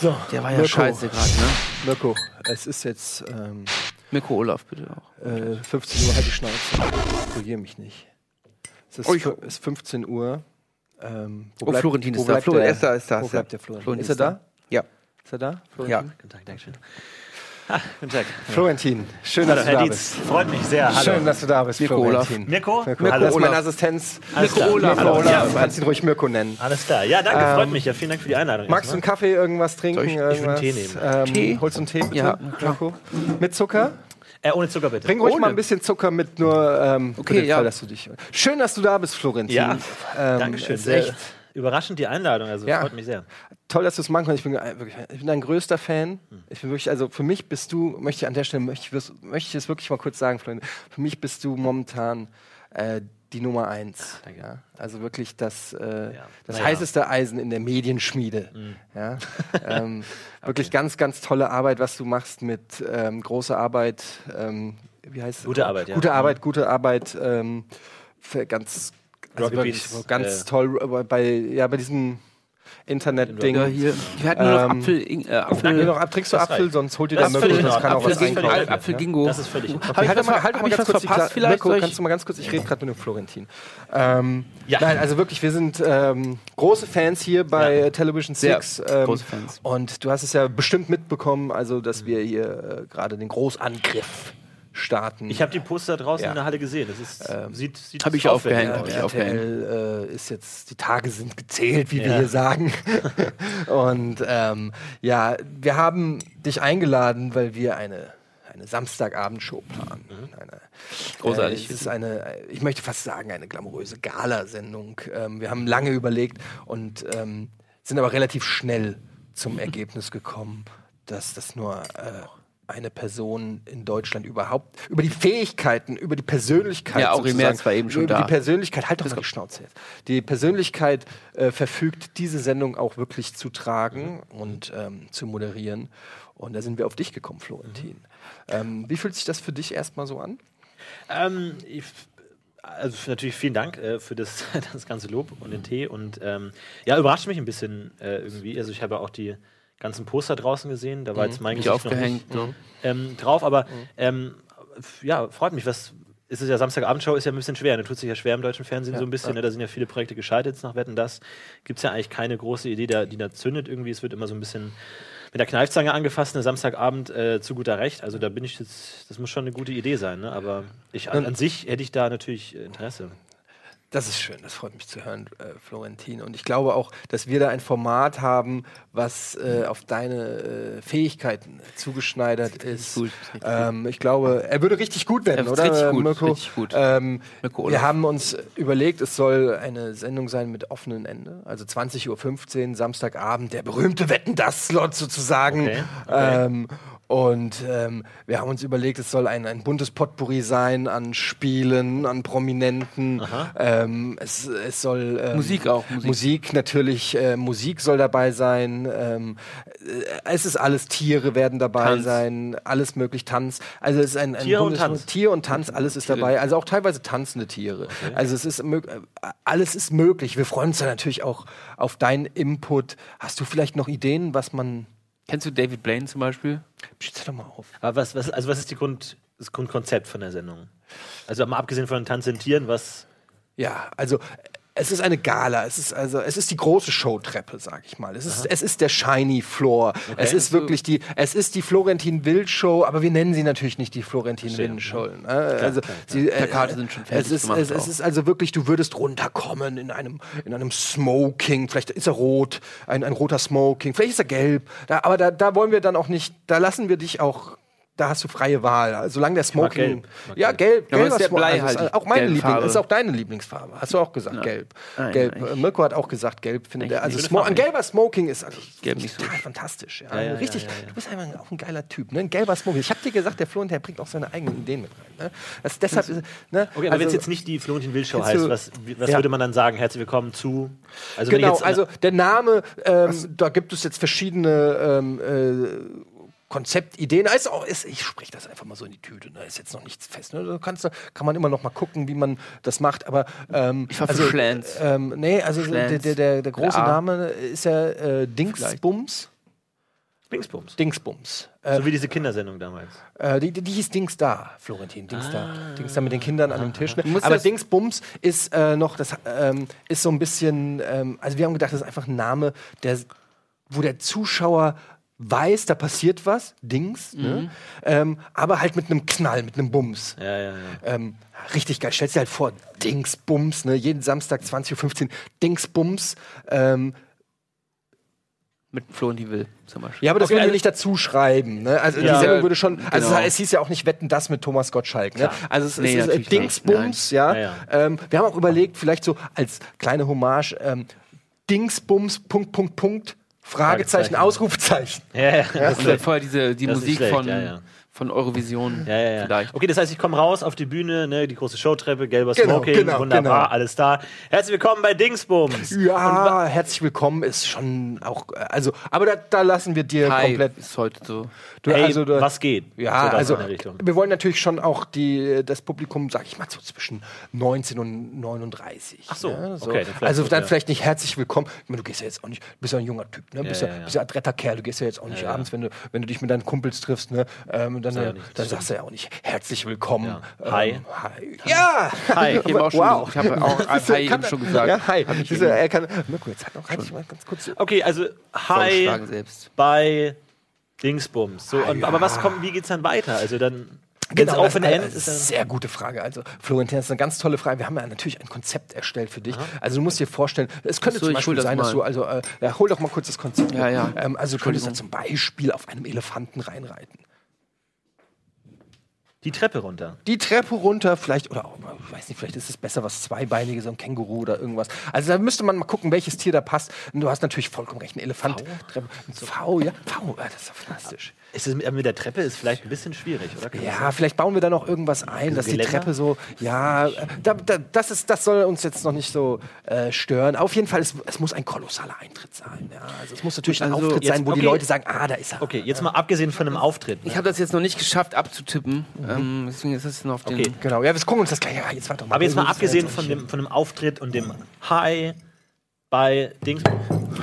So, Der war ja Mirko, scheiße gerade, ne? Mirko, es ist jetzt ähm, Mirko Olaf, bitte auch. äh, 15 Uhr, halt die Schnauze. Korrigiere mich nicht. Es ist, Oh, ich- ist 15 Uhr. Ähm, wo Oh, Florentin ist da. bleibt Florentin der, ist da, ist da, Wo bleibt der Florentin? Florentin ist er ist da. da? Ja. Ist er da? Ja. Florentin? Guten Tag, Dankeschön. Guten Tag. Florentin, schön, Hallo, dass du Herr da Dietz. bist. Freut mich sehr. Hallo. Schön, dass du da bist, Mirko Olaf. Florentin. Mirko? Mirko, Hallo. das ist meine Olaf. Assistenz. Alles klar. Olaf. Mirko. Olaf. Ja, Du kannst ihn ruhig Mirko nennen. alles klar. Ja, danke, Ähm, freut mich. Ja, vielen Dank für die Einladung. Magst du einen. Kaffee, irgendwas trinken? Soll ich- ich will einen? Tee nehmen. Ähm, Tee? Holst du einen Tee bitte? Ja, klar. Mirko? Mit Zucker? Äh, ohne Zucker bitte. Bring ruhig Ohne. mal ein bisschen Zucker mit, nur ähm, Okay, für den ja. Fall, dass du dich. Schön, dass du da bist, Florentin. Ja, ähm, Dankeschön. es, Sehr echt überraschend die Einladung. Also Ja. freut mich sehr. toll, dass du es machen kannst. Ich bin, äh, wirklich, ich bin dein größter Fan. Ich bin wirklich, also für mich bist du, möchte ich an der Stelle, möchte möchte ich es wirklich mal kurz sagen, Freunde. Für mich bist du momentan äh, die Nummer eins. Ja? Also wirklich das, äh, das Naja. heißeste Eisen in der Medienschmiede. Ja? ähm, Wirklich ganz, ganz tolle Arbeit, was du machst mit ähm, großer Arbeit. Ähm, wie heißt es? Gute Arbeit, ja. Gute Arbeit, gute Arbeit. Ähm, ganz, also Rocket wirklich Beans, ganz äh, toll bei, ja, bei diesem Internet-Ding. Ja, hier. Wir hatten nur noch Ähm, Apfel. Äh, Nee, Apfel. noch ab, trinkst du Das Apfel, reicht. sonst holt Das völlig Mirko, in das kann Ordnung. auch was einkaufen. in Apfel. Gingo. Das ist völlig Ordnung. Halt, halt, mal, halt mal ganz kurz die verpasst Kla- vielleicht? Mirko, kannst du mal ganz kurz, ich rede gerade mit dem Florentin. Ähm, Ja. Nein, also wirklich, wir sind ähm, große Fans hier bei Ja. Television Sehr 6. Ähm, große Fans. Und du hast es ja bestimmt mitbekommen, also dass wir hier äh, gerade den Großangriff starten. Ich habe die Poster draußen Ja. in der Halle gesehen. Das ist, sieht, sieht Hab ich aufgehängt, aus. hab ich Ja, aufgehängt. Äh, ist jetzt, die Tage sind gezählt, wie wir Ja. hier sagen. Und ähm, ja, wir haben dich eingeladen, weil wir eine, eine Samstagabendshow planen. Eine, Großartig. Äh, es ist eine, ich möchte fast sagen, eine glamouröse Galasendung. Ähm, wir haben lange überlegt und ähm, sind aber relativ schnell zum Ergebnis gekommen, dass das nur äh, eine Person in Deutschland überhaupt über die Fähigkeiten, über die Persönlichkeit, Ja, Auri Merz war eben schon über da. die Persönlichkeit, halt doch mal die Schnauze jetzt. Die Persönlichkeit äh, verfügt, diese Sendung auch wirklich zu tragen und ähm, zu moderieren. Und da sind wir auf dich gekommen, Florentin. Ähm, wie fühlt sich das für dich erstmal so an? Ähm, ich, also natürlich vielen Dank äh, für das, das ganze Lob und den Tee. Und ähm, ja, überrascht mich ein bisschen äh, irgendwie. Also ich habe ja auch die ganzen Poster draußen gesehen. Da war jetzt mein Gesicht noch nicht, ne? ähm, drauf. Aber ähm, f- ja, freut mich. Was ist es ja Samstagabendshow ist ja ein bisschen schwer. Da tut sich ja schwer im deutschen Fernsehen so ein bisschen. Ne? Da sind ja viele Projekte gescheitert jetzt nach Wetten. Das gibt es ja eigentlich keine große Idee, da, die da zündet irgendwie. Es wird immer so ein bisschen mit der Kneifzange angefasst, eine Samstagabend äh, zu guter Recht. Also da bin ich jetzt, das muss schon eine gute Idee sein, ne? Aber ich an, an sich hätte ich da natürlich Interesse. Das ist schön, das freut mich zu hören, äh, Florentin. Und ich glaube auch, dass wir da ein Format haben, was äh, auf deine äh, Fähigkeiten zugeschneidert ist. gut, ähm, ich glaube, er würde richtig gut werden, Er oder? richtig gut, Mirko? richtig gut. Ähm, Mirko wir haben uns überlegt, es soll eine Sendung sein mit offenem Ende. Also 20.15 Uhr, Samstagabend, der berühmte Wetten, das Slot sozusagen. Okay, okay. Ähm, und ähm, wir haben uns überlegt, es soll ein, ein buntes Potpourri sein an Spielen, an Prominenten. Ähm, es, es soll ähm, Musik auch, Musik. Musik natürlich, äh, Musik soll dabei sein. Ähm, äh, es ist alles Tiere werden dabei Tanz. sein, alles möglich Tanz. Also es ist ein, ein Tiere und Tanz. Tier und Tanz, alles ist dabei. Also auch teilweise tanzende Tiere. Also es ist alles ist möglich. Wir freuen uns natürlich auch auf deinen Input. Hast du vielleicht noch Ideen, was man Kennst du David Blaine zum Beispiel? Schieß doch mal auf. Aber was, was, also was ist die Grund, das Grundkonzept von der Sendung? Also mal abgesehen von den tanzenden Tieren, was. Ja, also es ist eine Gala, es ist also es ist die große Showtreppe, sag ich mal. Es ist, es ist der Shiny Floor. Es ist wirklich die es ist die Florentin Will Show, aber wir nennen sie natürlich nicht die Florentin Will Show. Ne? Also sie, äh, Plakate sind schon fertig es ist, es, es ist also wirklich, du würdest runterkommen in einem in einem Smoking. Vielleicht ist er rot, ein, ein roter Smoking. Vielleicht ist er gelb. Da, aber da, da wollen wir dann auch nicht. Da lassen wir dich auch. Da hast du freie Wahl. Solange der Smoking. gelb. Ja, gelb. Ja, gelber ist der Smoking. Blei Also halt auch meine gelbe Liebling, Farbe. ist auch deine Lieblingsfarbe. Hast du auch gesagt, gelb. Nein, gelb. nein, Mirko hat auch gesagt, gelb findet er. Also. Smo ein gelber Smoking ist also, Gelb nicht so. total fantastisch. Ja. Ja, ja, Richtig, ja, ja, ja. du bist einfach auch ein geiler Typ. Ne? Ein gelber Smoking. Ich habe dir gesagt, der Florentin der bringt auch seine eigenen Ideen mit rein. Ne? Das, deshalb, ne? Okay, aber wenn es jetzt nicht die Florentin Will Show Kennst heißt, was, was Ja. würde man dann sagen? Herzlich willkommen zu. Also Genau, also der Name, ähm, da gibt es jetzt verschiedene ähm, äh, Konzeptideen. Ist auch, ist, ich spreche das einfach mal so in die Tüte. Da ne? ist jetzt noch nichts fest. Ne? Da kannst, kann man immer noch mal gucken, wie man das macht. Aber ähm, Ich war für also, Schlans. ähm, nee, also der, der, der, der große A. Name ist ja äh, Dingsbums. Dingsbums. Dingsbums. Äh, So wie diese Kindersendung damals. äh, die, die die hieß Dings da, Florentin, Dings da. Dings da mit den Kindern an dem Tisch. Ne? Aber Dingsbums ist äh, noch, das ähm, ist so ein bisschen, ähm, also wir haben gedacht, das ist einfach ein Name, der, wo der Zuschauer weiß, da passiert was, Dings, ne? ähm, aber halt mit einem Knall, mit einem Bums. Ja, ja, ja. Ähm, richtig geil. Stellst dir halt vor, Dingsbums, ne? jeden Samstag 20.15 Uhr, Dingsbums. Ähm, Mit Florentin Will zum Beispiel. ja, aber das Okay, würden wir also- nicht dazu schreiben. Ne? Also Ja. die Sendung würde schon. Also Genau. es hieß ja auch nicht Wetten das mit Thomas Gottschalk. Ne? Also es, Nee, es ist Dingsbums, ja. Ja, ja. Ähm, wir haben auch überlegt, vielleicht so als kleine Hommage, ähm, Dingsbums, Punkt, Punkt, Punkt, Fragezeichen, Fragezeichen. Ausrufzeichen. Ja, ja, das Und dann vorher diese, die Das ist Musik schlecht, von, ja, ja. Von Eurovision. Ja, ja, ja. Vielleicht. Okay, das heißt, ich komme raus auf die Bühne, ne, die große Showtreppe, gelber Genau, Smoking, genau, wunderbar, genau. alles da. Herzlich willkommen bei Dingsbums. Ja, herzlich willkommen ist schon auch, äh, also, aber da, da lassen wir dir Hi komplett. ist heute so. Du, Hey, also, du, was geht? Ja, So also wir wollen natürlich schon auch die, das Publikum, sag ich mal, so zwischen 19 und 39. Ach so, ne? okay, dann vielleicht also gut, dann ja. vielleicht nicht herzlich willkommen. Ich meine, du gehst ja jetzt auch nicht, du bist ja ein junger Typ, ne? bist ja, ja, bist ja ein adretter Kerl, du gehst ja jetzt auch nicht Ja, ja. abends, wenn du, wenn du dich mit deinen Kumpels triffst, ne? Ähm, dann, ja äh, dann sagst du ja auch nicht herzlich willkommen. Ja. Ähm, Hi. hi. Ja! Hi. Ich habe auch schon, Wow. ich habe auch Hi kann schon gesagt. Ja, hi. Hab eben er kann, Mirko, jetzt halt noch mal ganz kurz. Okay, also hi bei Dingsbums. So, und, ja. Aber was kommt, wie geht's dann weiter? Also dann Genau, auf das und ist eine dann, sehr gute Frage. Also, Florentin, das ist eine ganz tolle Frage. Wir haben ja natürlich ein Konzept erstellt für dich. Also, du musst dir vorstellen, es könnte so, zum Beispiel das sein, dass mal. du, also, äh, ja, hol doch mal kurz das Konzept. Ja, ja. Ähm, also, du könntest ja Entschuldigung. zum Beispiel auf einem Elefanten reinreiten. Die Treppe runter. Die Treppe runter, vielleicht, oder auch, ich weiß nicht, vielleicht ist es besser, was Zweibeinige, so ein Känguru oder irgendwas. Also, da müsste man mal gucken, welches Tier da passt. Und du hast natürlich vollkommen recht, ein Elefant. Treppe, ein V, ja. V, ja, das ist doch fantastisch. Ist es mit, mit der Treppe ist vielleicht ein bisschen schwierig, oder? Kann Ja, vielleicht bauen wir da noch irgendwas ein, dass die Geländer? Treppe so, ja, da, da, das, ist, das soll uns jetzt noch nicht so äh, stören. Auf jeden Fall, es, es muss ein kolossaler Eintritt sein. Ja. Also es muss natürlich ein Also Auftritt jetzt- sein, wo die okay. Leute sagen, ah, da ist er. Okay, jetzt mal abgesehen von einem Auftritt. Ne? Ich habe das jetzt noch nicht geschafft abzutippen. Ähm, deswegen ist das noch auf den. Okay. Genau, ja, wir gucken uns das gleich. Ja, jetzt warte doch mal. Aber jetzt mal abgesehen von dem, von dem Auftritt und dem Hi bei Dings.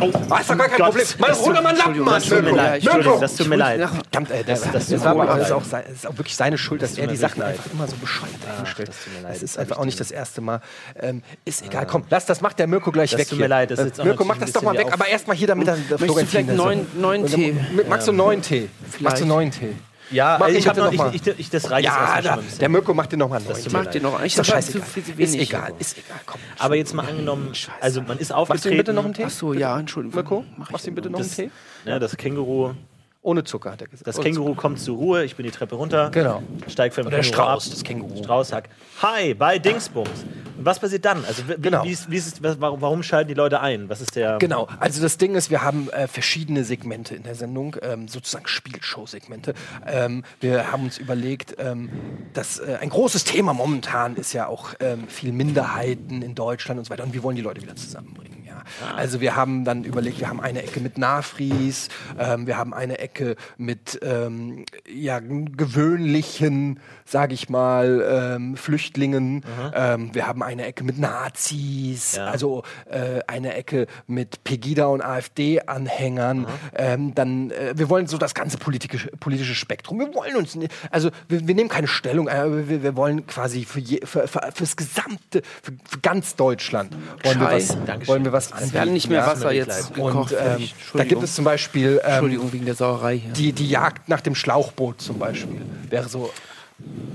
Oh, Ah, ist doch gar kein. Problem. Mann, hol doch mal einen Lappen, Mann. Das tut mir Mirko. das tut mir leid. Verdammt, ey, das, das, das das, war das ist, auch das ist auch wirklich seine Schuld, dass er die Sachen einfach immer so bescheuert dahinstellt. das tut mir leid. Das ist Das einfach auch ich nicht das erste Mal. Ähm, ist egal, komm, lass das, macht der Mirko gleich Das weg. tut mir leid, das ist Äh, Mirko, mach das doch mal weg, aber erstmal hier, damit dann der Möchtest du vielleicht neuen Tee? Magst du einen neuen Tee? Magst du einen neuen Tee? Ja, Mach also ihn ich habe noch, noch mal. ich, ich, ich, das reicht jetzt Ja, erstmal da, schon ein bisschen. der Mirko macht dir noch mal einen mir Mach dir noch. Ich Ist scheißegal. zu viel- Ist wenig. egal, ist egal, komm. Aber jetzt mal angenommen, also man ist Machst du aufgetreten. ihm bitte noch einen Tee? Ach so, ja, Entschuldigung. Mirko, Mach ich machst du ihm bitte noch einen Tee? ne, das Känguru, Ohne Zucker, hat er gesagt. das Ohne Känguru kommt zur Ruhe, ich bin die Treppe runter, Genau. steig Oder der Känguru Strauß, ab, das Känguru. Strauß sagt, hi, bei Dingsbums. Und was passiert dann? Also wie, Genau. wie ist, wie ist warum schalten die Leute ein? Was ist der... Genau, also das Ding ist, wir haben äh, verschiedene Segmente in der Sendung, ähm, sozusagen Spielshow-Segmente. Ähm, wir haben uns überlegt, ähm, dass äh, ein großes Thema momentan ist ja auch ähm, viel Minderheiten in Deutschland und so weiter und wir wollen die Leute wieder zusammenbringen. Ja. Also wir haben dann überlegt, wir haben eine Ecke mit Nafris, ähm, wir haben eine Ecke mit ähm, ja, gewöhnlichen, sage ich mal, ähm, Flüchtlingen, ähm, wir haben eine Ecke mit Nazis, Ja. also äh, eine Ecke mit Pegida und AfD-Anhängern. Ähm, dann, äh, wir wollen so das ganze politische, politische Spektrum. Wir wollen uns, also wir, wir nehmen keine Stellung, äh, wir, wir wollen quasi für, je, für, für fürs gesamte, für, für ganz Deutschland wollen wir was, wollen wir was Es werden nicht mehr. Wasser jetzt gekocht. Und ähm, da gibt es zum Beispiel ähm, Entschuldigung wegen der Sauerei hier. die, die Jagd nach dem Schlauchboot zum Beispiel. Wäre so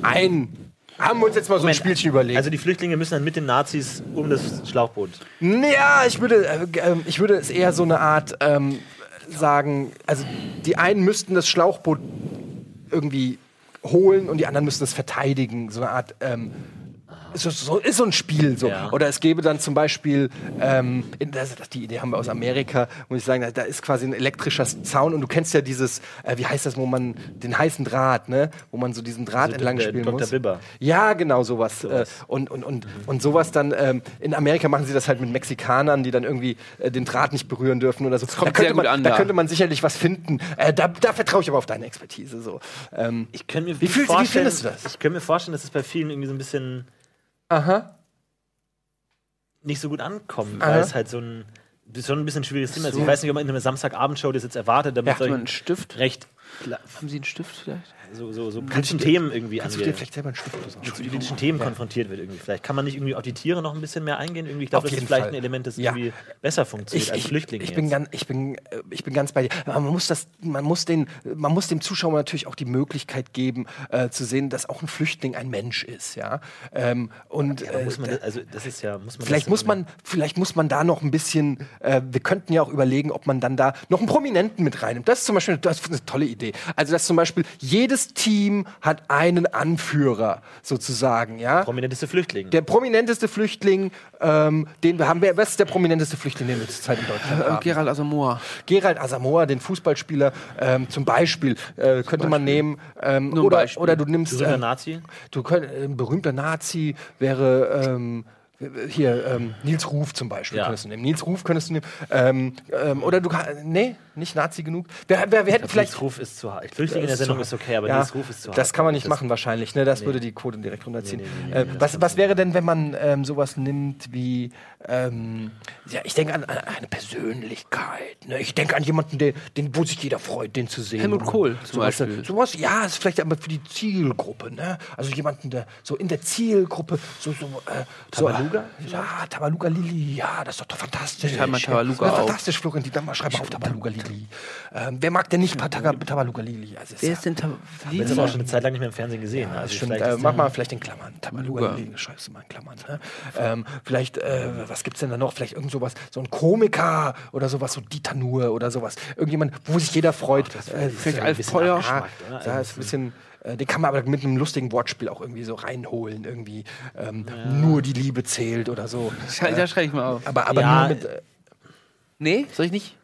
ein. Haben wir uns jetzt mal so ein Moment, Spielchen überlegt. Also die Flüchtlinge müssen dann mit den Nazis um das Schlauchboot. Ja, ich würde, äh, ähm, ich würde es eher so eine Art ähm, sagen, also die einen müssten das Schlauchboot irgendwie holen und die anderen müssten es verteidigen. So eine Art ähm, so, so, ist so ein Spiel so. Ja. Oder es gäbe dann zum Beispiel, ähm, in, das, das, die Idee haben wir aus Amerika, muss ich sagen, da, da ist quasi ein elektrischer Zaun und du kennst ja dieses, äh, wie heißt das, wo man den heißen Draht, ne, wo man so diesen Draht Also entlang der spielen Dr. muss. Bibber. Ja, genau sowas. Äh, und, und, und, und sowas dann, ähm, in Amerika machen sie das halt mit Mexikanern, die dann irgendwie äh, den Draht nicht berühren dürfen oder so. kommt da, könnte sehr gut man, an da da. könnte man sicherlich was finden. Äh, da da vertraue ich aber auf deine Expertise. So. Ähm, Ich kann mir Wie fühlst du- wie vorstellen, findest du das? Ich könnte mir vorstellen, dass es bei vielen irgendwie so ein bisschen aha. nicht so gut ankommt, Aha. weil es halt so ein das ist schon ein bisschen ein schwieriges Thema ist. Ich weiß nicht, ob man in einer Samstagabendshow das jetzt erwartet, damit Hat man einen Stift? recht Haben Sie einen Stift vielleicht? So, so, so politischen Themen irgendwie Kannst du dir angeht. vielleicht selber einen Stift? Mit politischen Themen konfrontiert wird irgendwie. Vielleicht kann man nicht irgendwie auf die Tiere noch ein bisschen mehr eingehen. Irgendwie, ich glaube, das ist vielleicht Fall. ein Element, das Ja. irgendwie besser funktioniert als Flüchtlinge. Ich bin, ganz, ich, bin, äh, ich bin ganz bei dir. Man muss, das, man, muss den, man muss dem Zuschauer natürlich auch die Möglichkeit geben, äh, zu sehen, dass auch ein Flüchtling ein Mensch ist. Ja? Ähm, und äh, muss man das, also das ist ja, muss man Vielleicht muss man, vielleicht muss man da noch ein bisschen, äh, wir könnten ja auch überlegen, ob man dann da noch einen Prominenten mit reinnimmt. Das ist zum Beispiel das ist eine tolle Idee. Also, dass zum Beispiel jedes Team hat einen Anführer sozusagen, ja. prominenteste Flüchtling. Der prominenteste Flüchtling, ähm, den wir haben, wer, was ist der prominenteste Flüchtling, den wir zurzeit in Deutschland Äh, haben? Gerald Asamoah. Gerald Asamoah, den Fußballspieler, ähm, zum Beispiel, äh, könnte man nehmen. Ähm, Nur ein oder, Beispiel. oder du nimmst. Berühmter ähm, Nazi? Du könnt, ein berühmter Nazi wäre ähm, hier ähm, Nils Ruf zum Beispiel Ja. könntest du nehmen. Nils Ruf könntest du nehmen. Ähm, ähm, oder du kann- nee, nicht Nazi genug. Wir, wir, wir hätten vielleicht Ruf ist zu hart. Flüchtling in der Sendung ist okay, aber ja, Ruf ist zu hart. Das kann man nicht Das- machen wahrscheinlich. Ne? Das würde die Quote direkt runterziehen. Nee, nee, nee, äh, nee, was, was wäre denn, wenn man ähm, sowas nimmt wie ähm, ja, ich denke an, an eine Persönlichkeit. Ne? Ich denke an jemanden, der, den, wo sich jeder freut, den zu sehen. Helmut Kohl zum sowas, Beispiel. Sowas, ja, ist vielleicht aber für die Zielgruppe. Ne? Also jemanden, der so in der Zielgruppe so so äh, Tabaluga So, äh, ja, Tabaluga Lili. Ja, das ist doch fantastisch. Schreib mal Tabaluga ja, auf. Fantastisch, Florentin. Dann mal schreib mal auf Tabaluga Lili. Ähm, wer mag denn nicht Tabaluga Tabaluga Lili? Also, Wer ja- ist denn Tab Ich habe aber auch schon eine Zeit lang nicht mehr im Fernsehen gesehen. ja, also stimmt. Äh, mach mal vielleicht in Klammern. Tabaluga Tabaluga. Lili, schreibst du mal in Klammern. Ne? Ähm, vielleicht, äh, was gibt's denn da noch? Vielleicht irgend sowas, so ein Komiker oder sowas, so Dieter Nuhr oder sowas. Irgendjemand, wo sich jeder freut. Äh, Vielleicht Alf Feuer. ja, ist ein bisschen. äh, Den kann man aber mit einem lustigen Wortspiel auch irgendwie so reinholen. Irgendwie ähm, nur die Liebe zählt oder so. Da schreibe ich mal auf. Aber, aber Ja, nur mit. Äh, Nee, soll ich nicht?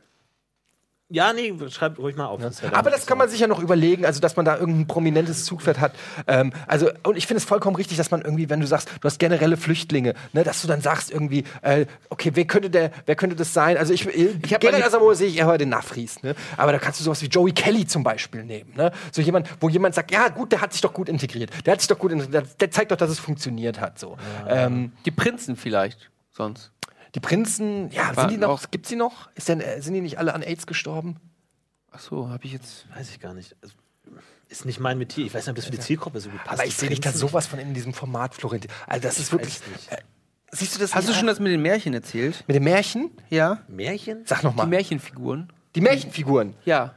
Ja, nee, schreib ruhig mal auf. das wäre Aber das kann man sich ja noch überlegen, also dass man da irgendein prominentes Zugpferd hat. Ähm, also und ich finde es vollkommen richtig, dass man irgendwie, wenn du sagst, du hast generelle Flüchtlinge, ne, dass du dann sagst irgendwie, äh, okay, wer könnte der, wer könnte das sein? Also ich, ich hab Gerald eine- Asamoah sehe ich eher den Nafris, ne? Aber da kannst du sowas wie Joey Kelly zum Beispiel nehmen, ne? So jemand, wo jemand sagt, ja gut, der hat sich doch gut integriert, der hat sich doch gut, integriert, der zeigt doch, dass es funktioniert hat, so. Ähm, Die Prinzen vielleicht, sonst. Die Prinzen, ja, War sind die noch? Gibt's die noch? Ist denn, äh, sind die nicht alle an AIDS gestorben? Ach so, habe ich jetzt. Weiß ich gar nicht. Also, Ist nicht mein Metier. Ich weiß nicht, ob das für die Zielgruppe so gut passt. Aber ich sehe dich da sowas von in diesem Format, Florentin. Also das ist wirklich. nicht. Äh, siehst du das? Hast du nicht? schon das mit den Märchen erzählt? mit dem Märchen? Ja. Märchen? Sag noch Die. Märchenfiguren? Die Märchenfiguren. Ja.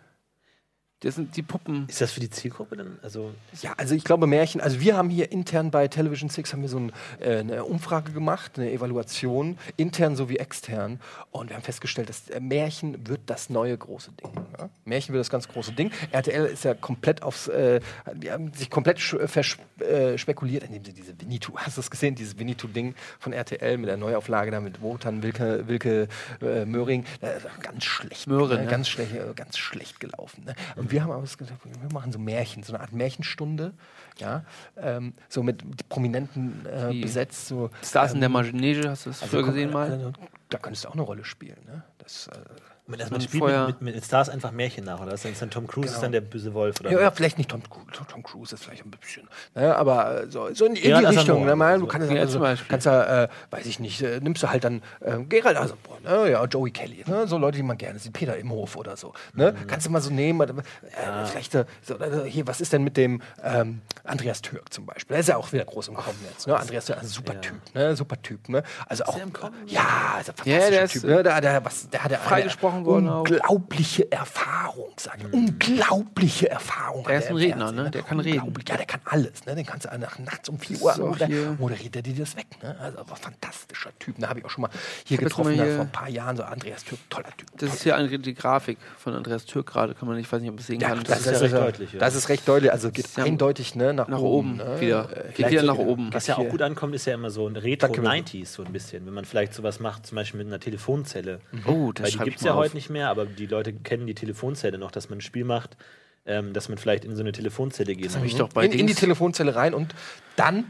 Das sind die Puppen. Ist das für die Zielgruppe dann? Also, Ja, also ich glaube Märchen. Also wir haben hier intern bei Television Six haben wir so ein, äh, eine Umfrage gemacht, eine Evaluation, intern sowie extern. Und wir haben festgestellt, dass äh, Märchen wird das neue große Ding. Ja? Märchen wird das ganz große Ding. RTL ist ja komplett aufs, äh, die haben sich komplett sch- vers- äh, spekuliert, indem sie diese Winnetou, hast du es gesehen, dieses Winnetou-Ding von RTL mit der Neuauflage da mit Wotan, Wilke, Wilke äh, Möhring, äh, ganz schlecht, Möhring, ne? ja. ganz schlecht, äh, ganz schlecht gelaufen. Ne? Und wir haben aber gesagt, wir machen so Märchen, so eine Art Märchenstunde, ja, ähm, so mit Prominenten äh, besetzt, so Stars in der Manege, hast du das früher komm, gesehen mal? äh, Da könntest du auch eine Rolle spielen, ne? Das, äh, man, man man spielt mit, mit, mit Stars einfach Märchen nach, oder? Ist dann Tom Cruise Genau. ist dann der böse Wolf, oder? ja, ja, vielleicht nicht Tom, Tom Cruise, ist vielleicht ein bisschen, ne? aber äh, so, so in, in die Richtung. Ne? Mal, oder du so. kannst, Ja, also, kannst ja, äh, weiß ich nicht, äh, nimmst du halt dann äh, Gerald Asamoah, ne? ja, Joey Kelly, ne? so Leute, die man gerne sieht, Peter Imhof oder so. Ne? Mhm. Kannst du mal so nehmen, äh, vielleicht, äh, so, äh, hier, was ist denn mit dem ähm, Andreas Türk zum Beispiel? Der ist ja auch wieder groß im Kommen jetzt. Ne? Andreas Türk, ein super Ja. Typ, ne? super Typ. Ne? Also auch, der im Kommen? ja, ist ein Ja, fantastischer der ist, Typ. Ne? Der, der, was, der hat ja eine freigesprochen worden auch. unglaubliche Erfahrung, sag ich. Unglaubliche Erfahrung. Er hat ist ein Redner, Fernsehen, ne? Der kann reden. Unglaublich. Ja, der kann alles. Ne? Den kannst du nach, nachts um 4 Uhr So, dann moderiert er dir das weg. Ne? Also aber fantastischer Typ. Da habe ich auch schon mal hier jetzt getroffen, da hier- vor ein paar Jahren, so Andreas Türk, toller Typ. Das ist hier eine, die Grafik von Andreas Türk gerade, kann man nicht, ich weiß nicht, ob man es sehen Ja, kann. das ist ja recht deutlich, ja. Das ist recht deutlich. Also geht ja- eindeutig ne, ne? Nach, Nach oben ne? wieder. Äh, Geht vielleicht wieder nach oben. Was ja auch gut ankommt, ist ja immer so ein Danke, Retro Mirko. 90s so ein bisschen. Wenn man vielleicht sowas macht, zum Beispiel mit einer Telefonzelle. Oh, das Weil die gibt ich es ja auf. Heute nicht mehr, aber die Leute kennen die Telefonzelle noch, dass man ein Spiel macht, ähm, dass man vielleicht in so eine Telefonzelle geht. Das habe ich doch bei in, in die Telefonzelle rein und dann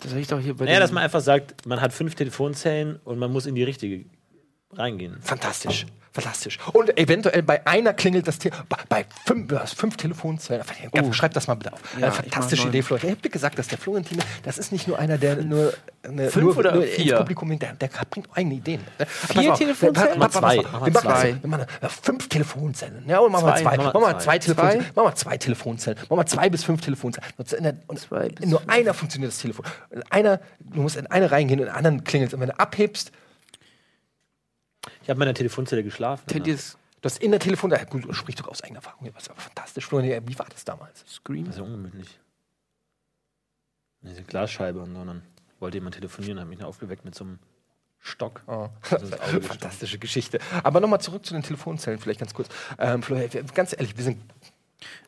Das habe ich doch hier bei Naja, dass man einfach sagt, man hat fünf Telefonzellen und man muss in die richtige reingehen. Fantastisch. Fantastisch. Und eventuell bei einer klingelt das Telefon. Bei, fünf, fünf Telefonzellen. Oh. Schreib das mal bitte auf. Ja, äh, fantastische Idee. Florentin. Ich hab dir gesagt, dass der Florentin, das ist nicht nur einer, der nur, eine, Fünf nur, oder nur vier? ins Publikum der, der bringt eigene Ideen. Ne? Vier Telefonzellen? Mal Wir machen zwei. Wir machen fünf Telefonzellen. Ja, und machen wir Zwei. zwei. Mach mal Machen wir zwei. zwei Telefonzellen. Zwei? Machen wir zwei Telefonzellen. Machen wir zwei bis fünf Telefonzellen. Und Zwei nur einer funktioniert das Telefon. In Einer, du musst in eine reingehen und in den anderen klingelt Und wenn du abhebst, Ich habe in meiner Telefonzelle geschlafen. Kennt ihr das Du hast in der Telefon, ja, gut, sprich doch aus eigener Erfahrung, das war aber fantastisch. Florian, Wie war das damals? Scream? Das ist ja ungemütlich. Diese Glasscheibe und so. Dann wollte jemand telefonieren und hat mich aufgeweckt mit so einem Stock. Oh. Das ist Auge Fantastische Geschichte. Aber nochmal zurück zu den Telefonzellen, vielleicht ganz kurz. Ähm, Florian, ganz ehrlich, wir sind.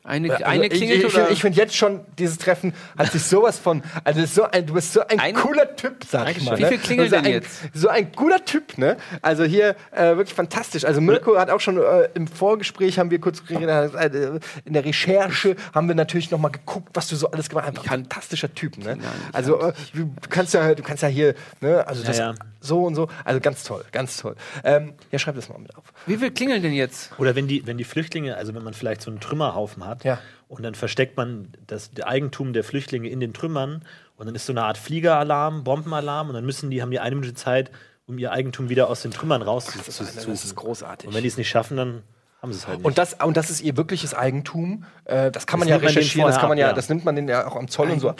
Eine, Also eine ich klingelt ich, oder? finde find jetzt schon, dieses Treffen hat sich sowas von. Also, so ein, du bist so ein Eine- cooler Typ, sag ich mal. Wie ne? viel klingeln so denn ein, jetzt? So ein guter Typ, ne? Also hier äh, wirklich fantastisch. Also Mirko hat auch schon äh, im Vorgespräch haben wir kurz geredet, äh, in der Recherche haben wir natürlich noch mal geguckt, was du so alles gemacht hast. Ein fantastischer Typ, ne? Also äh, du kannst ja, du kannst ja hier, ne? Also das ja. so und so. Also ganz toll, ganz toll. Ähm, ja, schreib das mal mit auf. Wie viel klingeln denn jetzt? Oder wenn die, wenn die Flüchtlinge, also wenn man vielleicht so einen Trümmerhaufen hat Ja. und dann versteckt man das Eigentum der Flüchtlinge in den Trümmern und dann ist so eine Art Fliegeralarm, Bombenalarm und dann müssen die, haben die eine Minute Zeit, um ihr Eigentum wieder aus den Trümmern rauszusuchen. Das ist großartig. Und wenn die es nicht schaffen, dann haben sie es halt nicht. Und das, und das ist ihr wirkliches Eigentum. Äh, das kann man Das ja man denen recherchieren, das kann man ab, ja, ja. das nimmt man den ja auch am Zoll und so.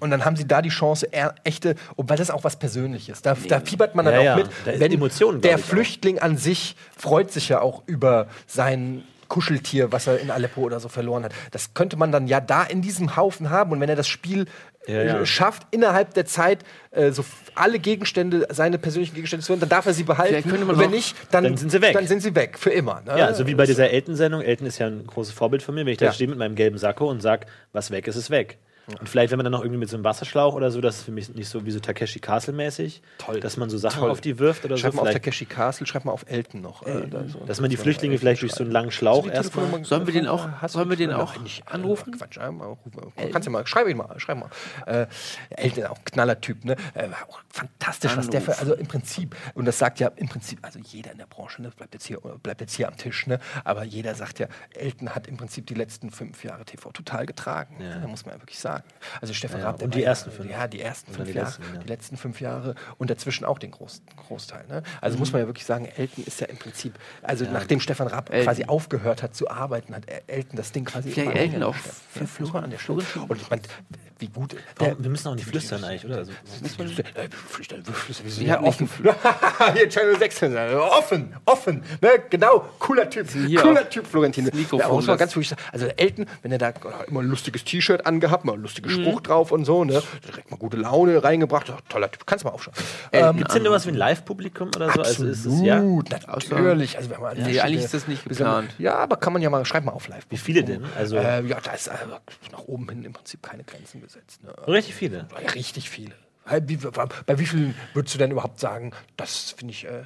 Und dann haben sie da die Chance, eher echte, und weil das auch was Persönliches. Da, da fiebert man dann Ja, auch ja. mit. Da ist wenn Emotionen, der ich, auch. Flüchtling an sich freut sich ja auch über sein Kuscheltier, was er in Aleppo oder so verloren hat. Das könnte man dann ja da in diesem Haufen haben. Und wenn er das Spiel Ja, ja. äh, schafft, innerhalb der Zeit äh, so alle Gegenstände, seine persönlichen Gegenstände zu hören, dann darf er sie behalten. Und wenn nicht, dann, Dann sind sie weg. Dann sind sie weg, für immer. Ne? ja, so wie bei dieser Elton-Sendung. Elton ist ja ein großes Vorbild von mir. Wenn ich da Ja. stehe mit meinem gelben Sakko und sage, was weg ist, ist weg. Und vielleicht, wenn man dann noch irgendwie mit so einem Wasserschlauch oder so, das ist für mich nicht so wie so Takeshi Castle-mäßig, Toll. dass man so Sachen Toll. auf die wirft oder Schreib so. mal auf Takeshi Castle, schreib mal auf Elton noch. äh, da so. dass man die Flüchtlinge war vielleicht durch so einen langen Schlauch erstmal. Sollen wir den auch- sollen wir den auch nicht, äh, anrufen? Quatsch, einmal rufen. Kannst du mal, schreib ihn mal, schreib mal. Äh, Elton auch knaller Typ, ne? Äh, auch fantastisch, was der für, also im Prinzip, und das sagt ja im Prinzip, also jeder in der Branche, ne, bleibt jetzt hier, bleibt jetzt hier am Tisch, ne? Aber jeder sagt ja, Elton hat im Prinzip die letzten fünf Jahre TV total getragen. Ja. Da muss man ja wirklich sagen. Also Stefan Ja, Raab, der und die ja- ersten fünf. Ja, die ersten fünf die Jahre, letzten, ja. die letzten fünf Jahre und dazwischen auch den Groß, Großteil. Ne? Also muss man ja wirklich sagen, Elton ist ja im Prinzip, also nachdem Stefan Raab Elton. quasi aufgehört hat zu arbeiten, hat Elton das Ding quasi Vielleicht immer Elton auch für Ja, man an der Stelle. Und ich meine, wie gut. Warum, wir müssen auch nicht flüstern eigentlich, oder? Also, Flüstern, flüstern, wir sind Ja, ja offen. Hier Channel 6, äh, offen, offen, ne? genau, cooler Typ, cooler Typ, Florentin. Mikrofon, Ja, muss man das- ganz ruhig sagen. Also Elton, wenn er da immer ein lustiges T-Shirt angehabt, mal einen lustigen Mhm. Spruch drauf und so, ne? direkt mal gute Laune reingebracht, Ja, toller Typ, kannst du mal aufschauen. Gibt es denn sowas wie ein Live-Publikum oder so? Also ist es, ja? Absolut, natürlich. Also, wir haben Nee, verschiedene- eigentlich ist das nicht geplant. Ja, aber kann man ja mal, schreib mal auf live. Wie viele denn? Also Äh, ja, da ist äh, nach oben hin im Prinzip keine Grenzen gesetzt. Ne? richtig viele. Ja, Richtig viele. Bei wie, bei wie vielen würdest du denn überhaupt sagen, das finde ich äh,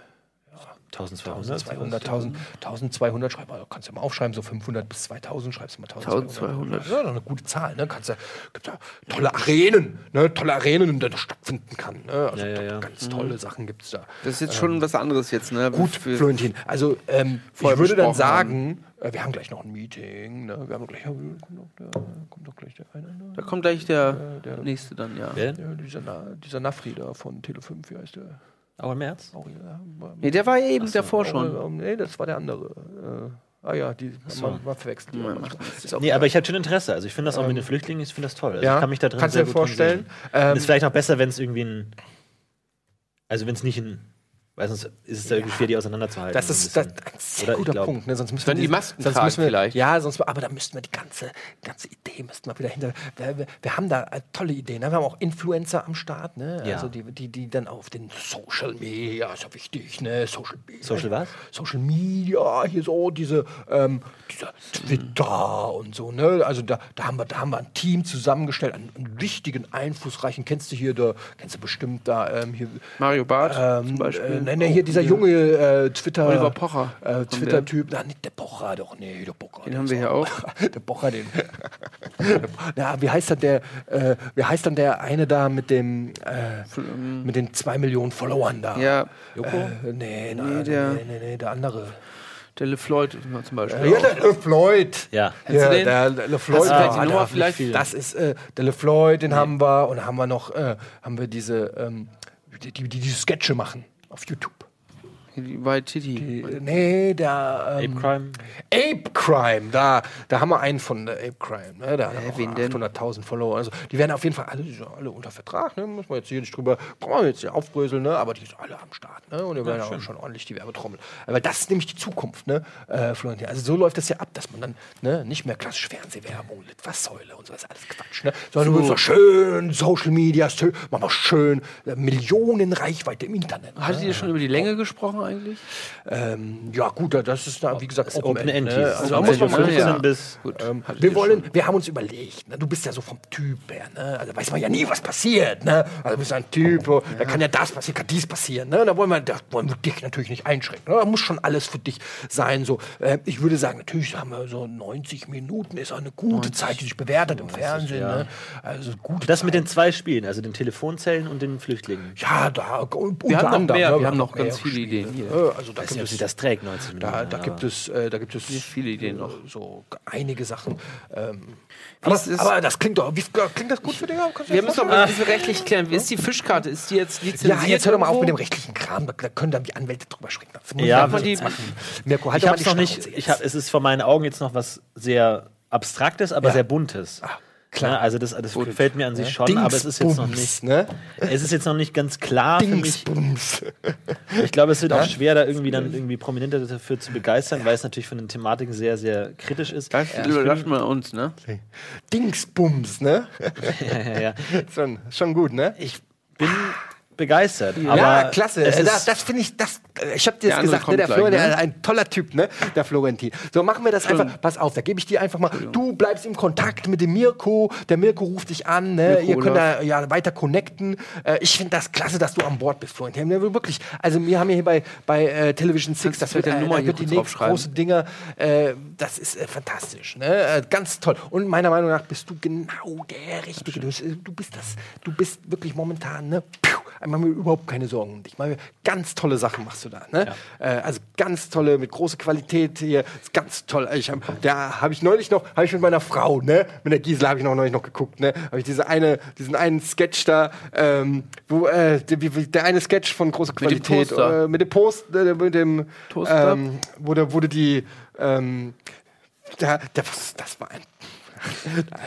1200. 1200, 1000, 1200, schreib mal, kannst du ja mal aufschreiben, so 500 bis 2000, schreibst du mal 1200. 1200. Ja, doch eine gute Zahl, ne? Kannst ja, gibt ja tolle Arenen, ne? Tolle Arenen, in denen das stattfinden kann. Ne? Also Ja, ja, ja. ganz tolle Sachen gibt es da. Das ist jetzt schon was anderes jetzt, ne? Gut, Für- Florentin. Also, ähm, ich würde dann sagen, äh, wir haben gleich noch ein Meeting. Ne? Wir haben gleich, ja, kommt, doch der, kommt doch gleich der eine. Ne? Da kommt gleich der, der- nächste dann, ja. Wer dieser, Na, dieser Nafri da von Tele5, wie heißt der? Auch im März? Auch, ja, Nee, der war ja eben davor schon. Oh, nee, das war der andere. Äh, ah ja, die so. man, man verwechselt. die Ja, auch Nee, aber ich habe schon Interesse. Also ich finde das auch mit den Flüchtlingen, ich finde das toll. Also Ja, ich kann mich da drin kannst sehr dir gut vorstellen? Ähm, ist vielleicht auch besser, wenn es irgendwie ein. Also wenn es nicht ein Weil sonst ist es ja irgendwie schwer, die auseinanderzuhalten. Das ist ein das, ein sehr Oder? Guter glaub- Punkt. Ne? Sonst müssen Können die diese- Masken sonst tragen müssen wir, vielleicht? Ja, sonst, aber da müssten wir die ganze, ganze Idee müssten wir wieder hinter. Wir, wir, wir haben da äh, tolle Ideen. Ne? Wir haben auch Influencer am Start, ne? Ja. Also die, die, die dann auf den Social Media, ist ja wichtig, ne? Social Media. Social was? Social Media, hier so diese, ähm, dieser Twitter und so, ne? Also da, da haben wir, da haben wir ein Team zusammengestellt, einen, einen richtigen, einflussreichen, kennst du hier, da, kennst du bestimmt da, ähm, hier, Mario Barth ähm, zum Beispiel. Äh, nee, nee, hier dieser junge äh, Twitter. Oliver Pocher. Äh, Twitter-Typ. Na, nicht der Pocher, doch, nee, der Pocher. Den der haben wir hier auch. der Pocher, den. ja, wie heißt dann der, äh, wie heißt dann der eine da mit dem, äh, mit den zwei Millionen Followern da? Ja, Äh, nee, nee, der- nee, nee, nee, der andere. der LeFloid zum Beispiel. Ja, der LeFloid. Ja. Ja, der Le- LeFloid. Die Ah, da- vielleicht? Das ist äh, der LeFloid, den haben wir. Und dann haben wir noch, äh, haben wir diese, ähm, die, die, die diese Sketche machen auf YouTube. Die White Titty. Die, nee, der ähm, Ape Crime. Ape Crime, da, da haben wir einen von der Ape Crime, ne? Da denn? 800.000 Follower. Also die werden auf jeden Fall alle, die sind alle unter Vertrag, ne? Muss man jetzt hier nicht drüber, brauchen wir jetzt hier aufbröseln, ne? Aber die sind alle am Start, ne? Und die werden auch schon ordentlich die Werbetrommel. Weil das ist nämlich die Zukunft, ne? Äh, Florentin. Also so läuft das ja ab, dass man dann ne, nicht mehr klassisch Fernsehwerbung, Litfaßsäule und so, das ist alles Quatsch, ne? Sondern du willst doch schön Social Media, schön, mach mal schön äh, Millionen Reichweite im Internet. ne? Hattet ihr schon über die Länge gesprochen eigentlich? Ähm, ja, gut, das ist da, wie gesagt, Open, Open End. End Ne? Also da Open muss man mal ja. Ja. bis- Gut. Ähm, wir wollen, wir haben uns überlegt, ne? du bist ja so vom Typ her, ne? also weiß man ja nie, was passiert, ne? also du bist ein Typ, oh, da kann ja das passieren, kann dies passieren, ne? da wollen wir, da wollen wir dich natürlich nicht einschränken, ne? da muss schon alles für dich sein, so, äh, ich würde sagen, natürlich haben wir so 90 Minuten, ist auch eine gute Zeit, die sich bewertet im Fernsehen, ne? also gute Das Zeit. mit den zwei Spielen, also den Telefonzellen und den Flüchtlingen. ja, da, unter Wir haben noch anderem, mehr, ne? wir haben noch ganz viele Spiele, Ideen hier. ne? Also da weiß gibt nicht, ob es das trägt, 90 Minuten. da, da gibt es, äh, da gibt es viele Ideen noch. So einige Sachen. Ähm, aber, ist es- aber das klingt doch. Wie, klingt das gut für dich? Wir müssen doch mal ein bisschen rechtlich klären. Wie ist die Fischkarte? Ist die jetzt lizenziert? ja, jetzt hör doch mal auf mit dem rechtlichen Kram. Da können dann die Anwälte drüber schrecken. Das muss Ja, nicht die- machen. Mirko, halt ich doch mal habe es die noch nicht. Ich hab, es ist vor meinen Augen jetzt noch was sehr Abstraktes, aber Ja. sehr Buntes. Klar. Also das, das gefällt mir an sich schon, aber es ist jetzt noch nicht. Ne? Es ist jetzt noch nicht ganz klar für mich. Dingsbums. Ich glaube, es wird auch schwer, da irgendwie dann irgendwie Prominente dafür zu begeistern, weil es natürlich von den Thematiken sehr, sehr kritisch ist. Das überlassen wir uns, ne? Dingsbums, ne? Ja, ja, ja. schon, schon gut, ne? Ich bin begeistert. ja, aber klasse. Das, das finde ich, das, äh, ich habe dir das gesagt, ne, der kommt Flo, gleich, der ne? ist ein toller Typ, ne? Der Florentin. So, machen wir das einfach. Pass auf, da gebe ich dir einfach mal. Du bleibst im Kontakt mit dem Mirko. Der Mirko ruft dich an. Ne? Mirko Ihr könnt Olaf. da ja weiter connecten. Äh, ich finde das klasse, dass du an Bord bist, Florentin. Ja, wirklich. Also, wir haben hier bei, bei äh, Television Six, das wird, äh, Nummer wird die nächsten draufschreiben? große Dinger. Äh, das ist äh, fantastisch. Ne? Äh, ganz toll. Und meiner Meinung nach bist du genau der Richtige. Du, bist- du bist das. Du bist wirklich momentan, ne? Piu, einmal mir überhaupt keine Sorgen um dich. Mal ganz tolle Sachen machst du da. Ne? Äh, also ganz tolle, mit großer Qualität hier. Ist ganz toll. Ich hab, da habe ich neulich noch, habe ich mit meiner Frau, ne? Mit der Gisela habe ich noch neulich noch geguckt, ne? Habe ich diese eine, diesen einen Sketch da, ähm, wo äh, der, der eine Sketch von großer Mit dem Qualität, Toaster. äh, mit dem Post, äh, mit dem ähm, wo da wurde die ähm, da, das, das war ein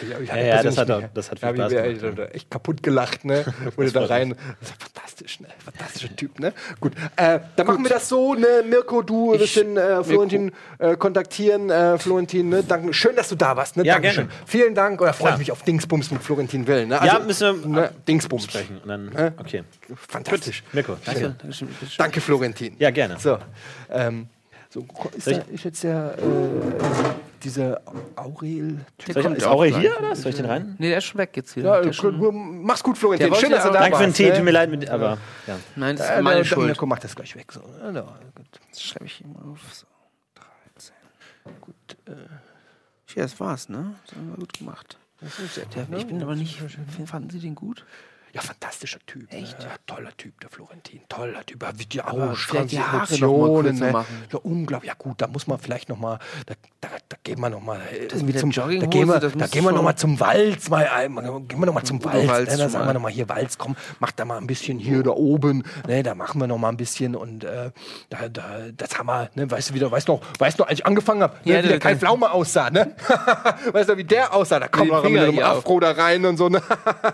ja, Ja, ja, das hat auch- das hat viel ich Spaß mir gemacht, echt, echt kaputt gelacht, ne? Wurde da rein. Fantastisch, ne? Fantastischer Typ, ne? Gut. Äh, dann machen wir das so, ne? Mirko, du wirst den äh, Florentin äh, kontaktieren. Äh, Florentin, ne? Danke. Schön, dass du da warst, ne? Ja, Dankeschön. gerne. Vielen Dank. Oder freue ich mich auf Dingsbums mit Florentin Will, ne? ja, müssen wir ne? Dingsbums. sprechen. Und dann, okay. Fantastisch. Mirko, danke. Danke. Florentin. Ja, gerne. So, ähm, so ist, da, ist jetzt der, äh, dieser Aurel. Soll ich, kommt ist Aurel hier oder? Soll ich den rein? Nee, der ist schon weg jetzt wieder. Ja, schon, mach's gut, Florentin. Der Schön, dass du ja da Danke warst. für den Tee, ne? tut mir leid, mit, aber ja. Nein, das Äh, ist meine der- Schuld. Mirko macht das gleich weg. So. Ja, ja, gut. Das schreibe ich hier mal auf. So. 13. Gut, äh, Ja, das war's, ne? Das haben wir gut gemacht. das ist sehr Der, gut, ne? ich bin aber nicht. Fanden Sie den gut? Ja, fantastischer Typ. Echt? Ja, toller Typ, der Florentin. Toller Typ. Wie die Emotionen. kürzer Ne? Ja, unglaublich. Ja, gut, da muss man vielleicht noch mal, da, da, da gehen wir noch mal äh, da gehen wir, da gehen wir noch schon- mal zum Walz. Mal, einmal, gehen wir noch mal zum Walz. Walz ne? Da sagen wir noch mal hier Walz, komm, mach da mal ein bisschen hier da oben. Ne? Da machen wir noch mal ein bisschen und äh, da, da, das haben wir, ne? weißt du wieder, weißt du noch, weißt du noch, als ich angefangen habe, ne? Ja, wie der Kai Pflaume aussah, ne? weißt du, wie der aussah? Da kommt er mit einem. Afro da rein und so, ne?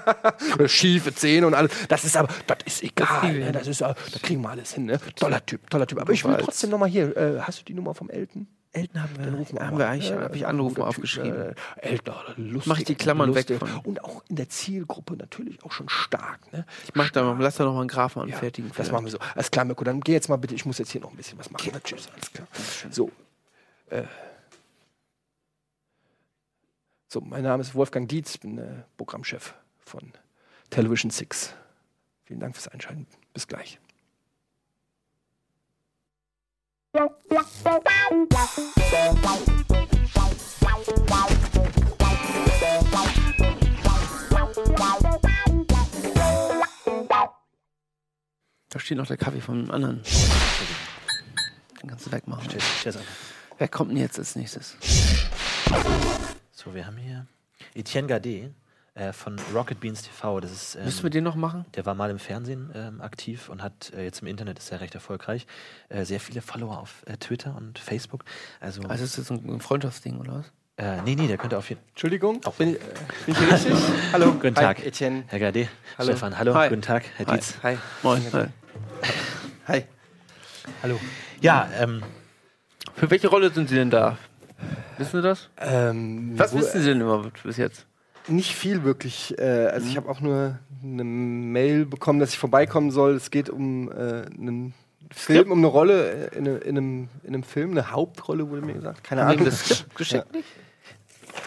Schief scharfe Zähne und alles. Das ist aber, das ist egal. Ne? Das ist, äh, da kriegen wir alles hin. Ne? Toller Typ, toller Typ. Aber ich will trotzdem nochmal hier, äh, hast du die Nummer vom Elton? Elton haben wir, rufen wir haben mal wir eigentlich, Ja, habe ich Anrufe aufgeschrieben. Äh, Elton, lustig. Mach ich die Klammern weg lustig. von- Und auch in der Zielgruppe natürlich auch schon stark. Ne? Ich mach da noch, lass da noch mal einen Graphen Ja, anfertigen. das vielleicht. machen wir so. Alles klar, Mirko, dann geh jetzt mal bitte. Ich muss jetzt hier noch ein bisschen was machen. Na, tschüss, alles klar. So. Äh. So, mein Name ist Wolfgang Dietz, bin äh, Programmchef von Television 6. Vielen Dank fürs Einschalten. Bis gleich. Da steht noch der Kaffee von dem anderen. Den kannst du wegmachen. Stell's einfach. Wer kommt denn jetzt als nächstes? So, wir haben hier Etienne Gade äh, von Rocket Beans TV. Das ist, ähm, Müssen wir den noch machen? der war mal im Fernsehen ähm, aktiv und hat äh, jetzt im Internet ist er recht erfolgreich. Äh, sehr viele Follower auf äh, Twitter und Facebook. Also, Also ist das so ein Freundschaftsding oder was? äh, nee, nee, der könnte auf jeden Entschuldigung, bin ich, äh, bin ich hier richtig? Hallo, Guten Hi, Tag. Etienne. Herr Gade, Hallo. Stefan, hallo, Hi. guten Tag, Herr Hi. Dietz. Hi. Moin. Hi. Hi. Hallo. Ja, ähm, Für welche Rolle sind Sie denn da? Wissen Sie das? Ähm, Was wo- wissen Sie denn immer bis jetzt? Nicht viel wirklich. Äh, also ich habe auch nur eine Mail bekommen, dass ich vorbeikommen soll. Es geht um äh, einen Film, um eine Rolle äh, in, in, einem, in einem Film, eine Hauptrolle wurde mir gesagt. Keine Ahnung. das Skript geschickt?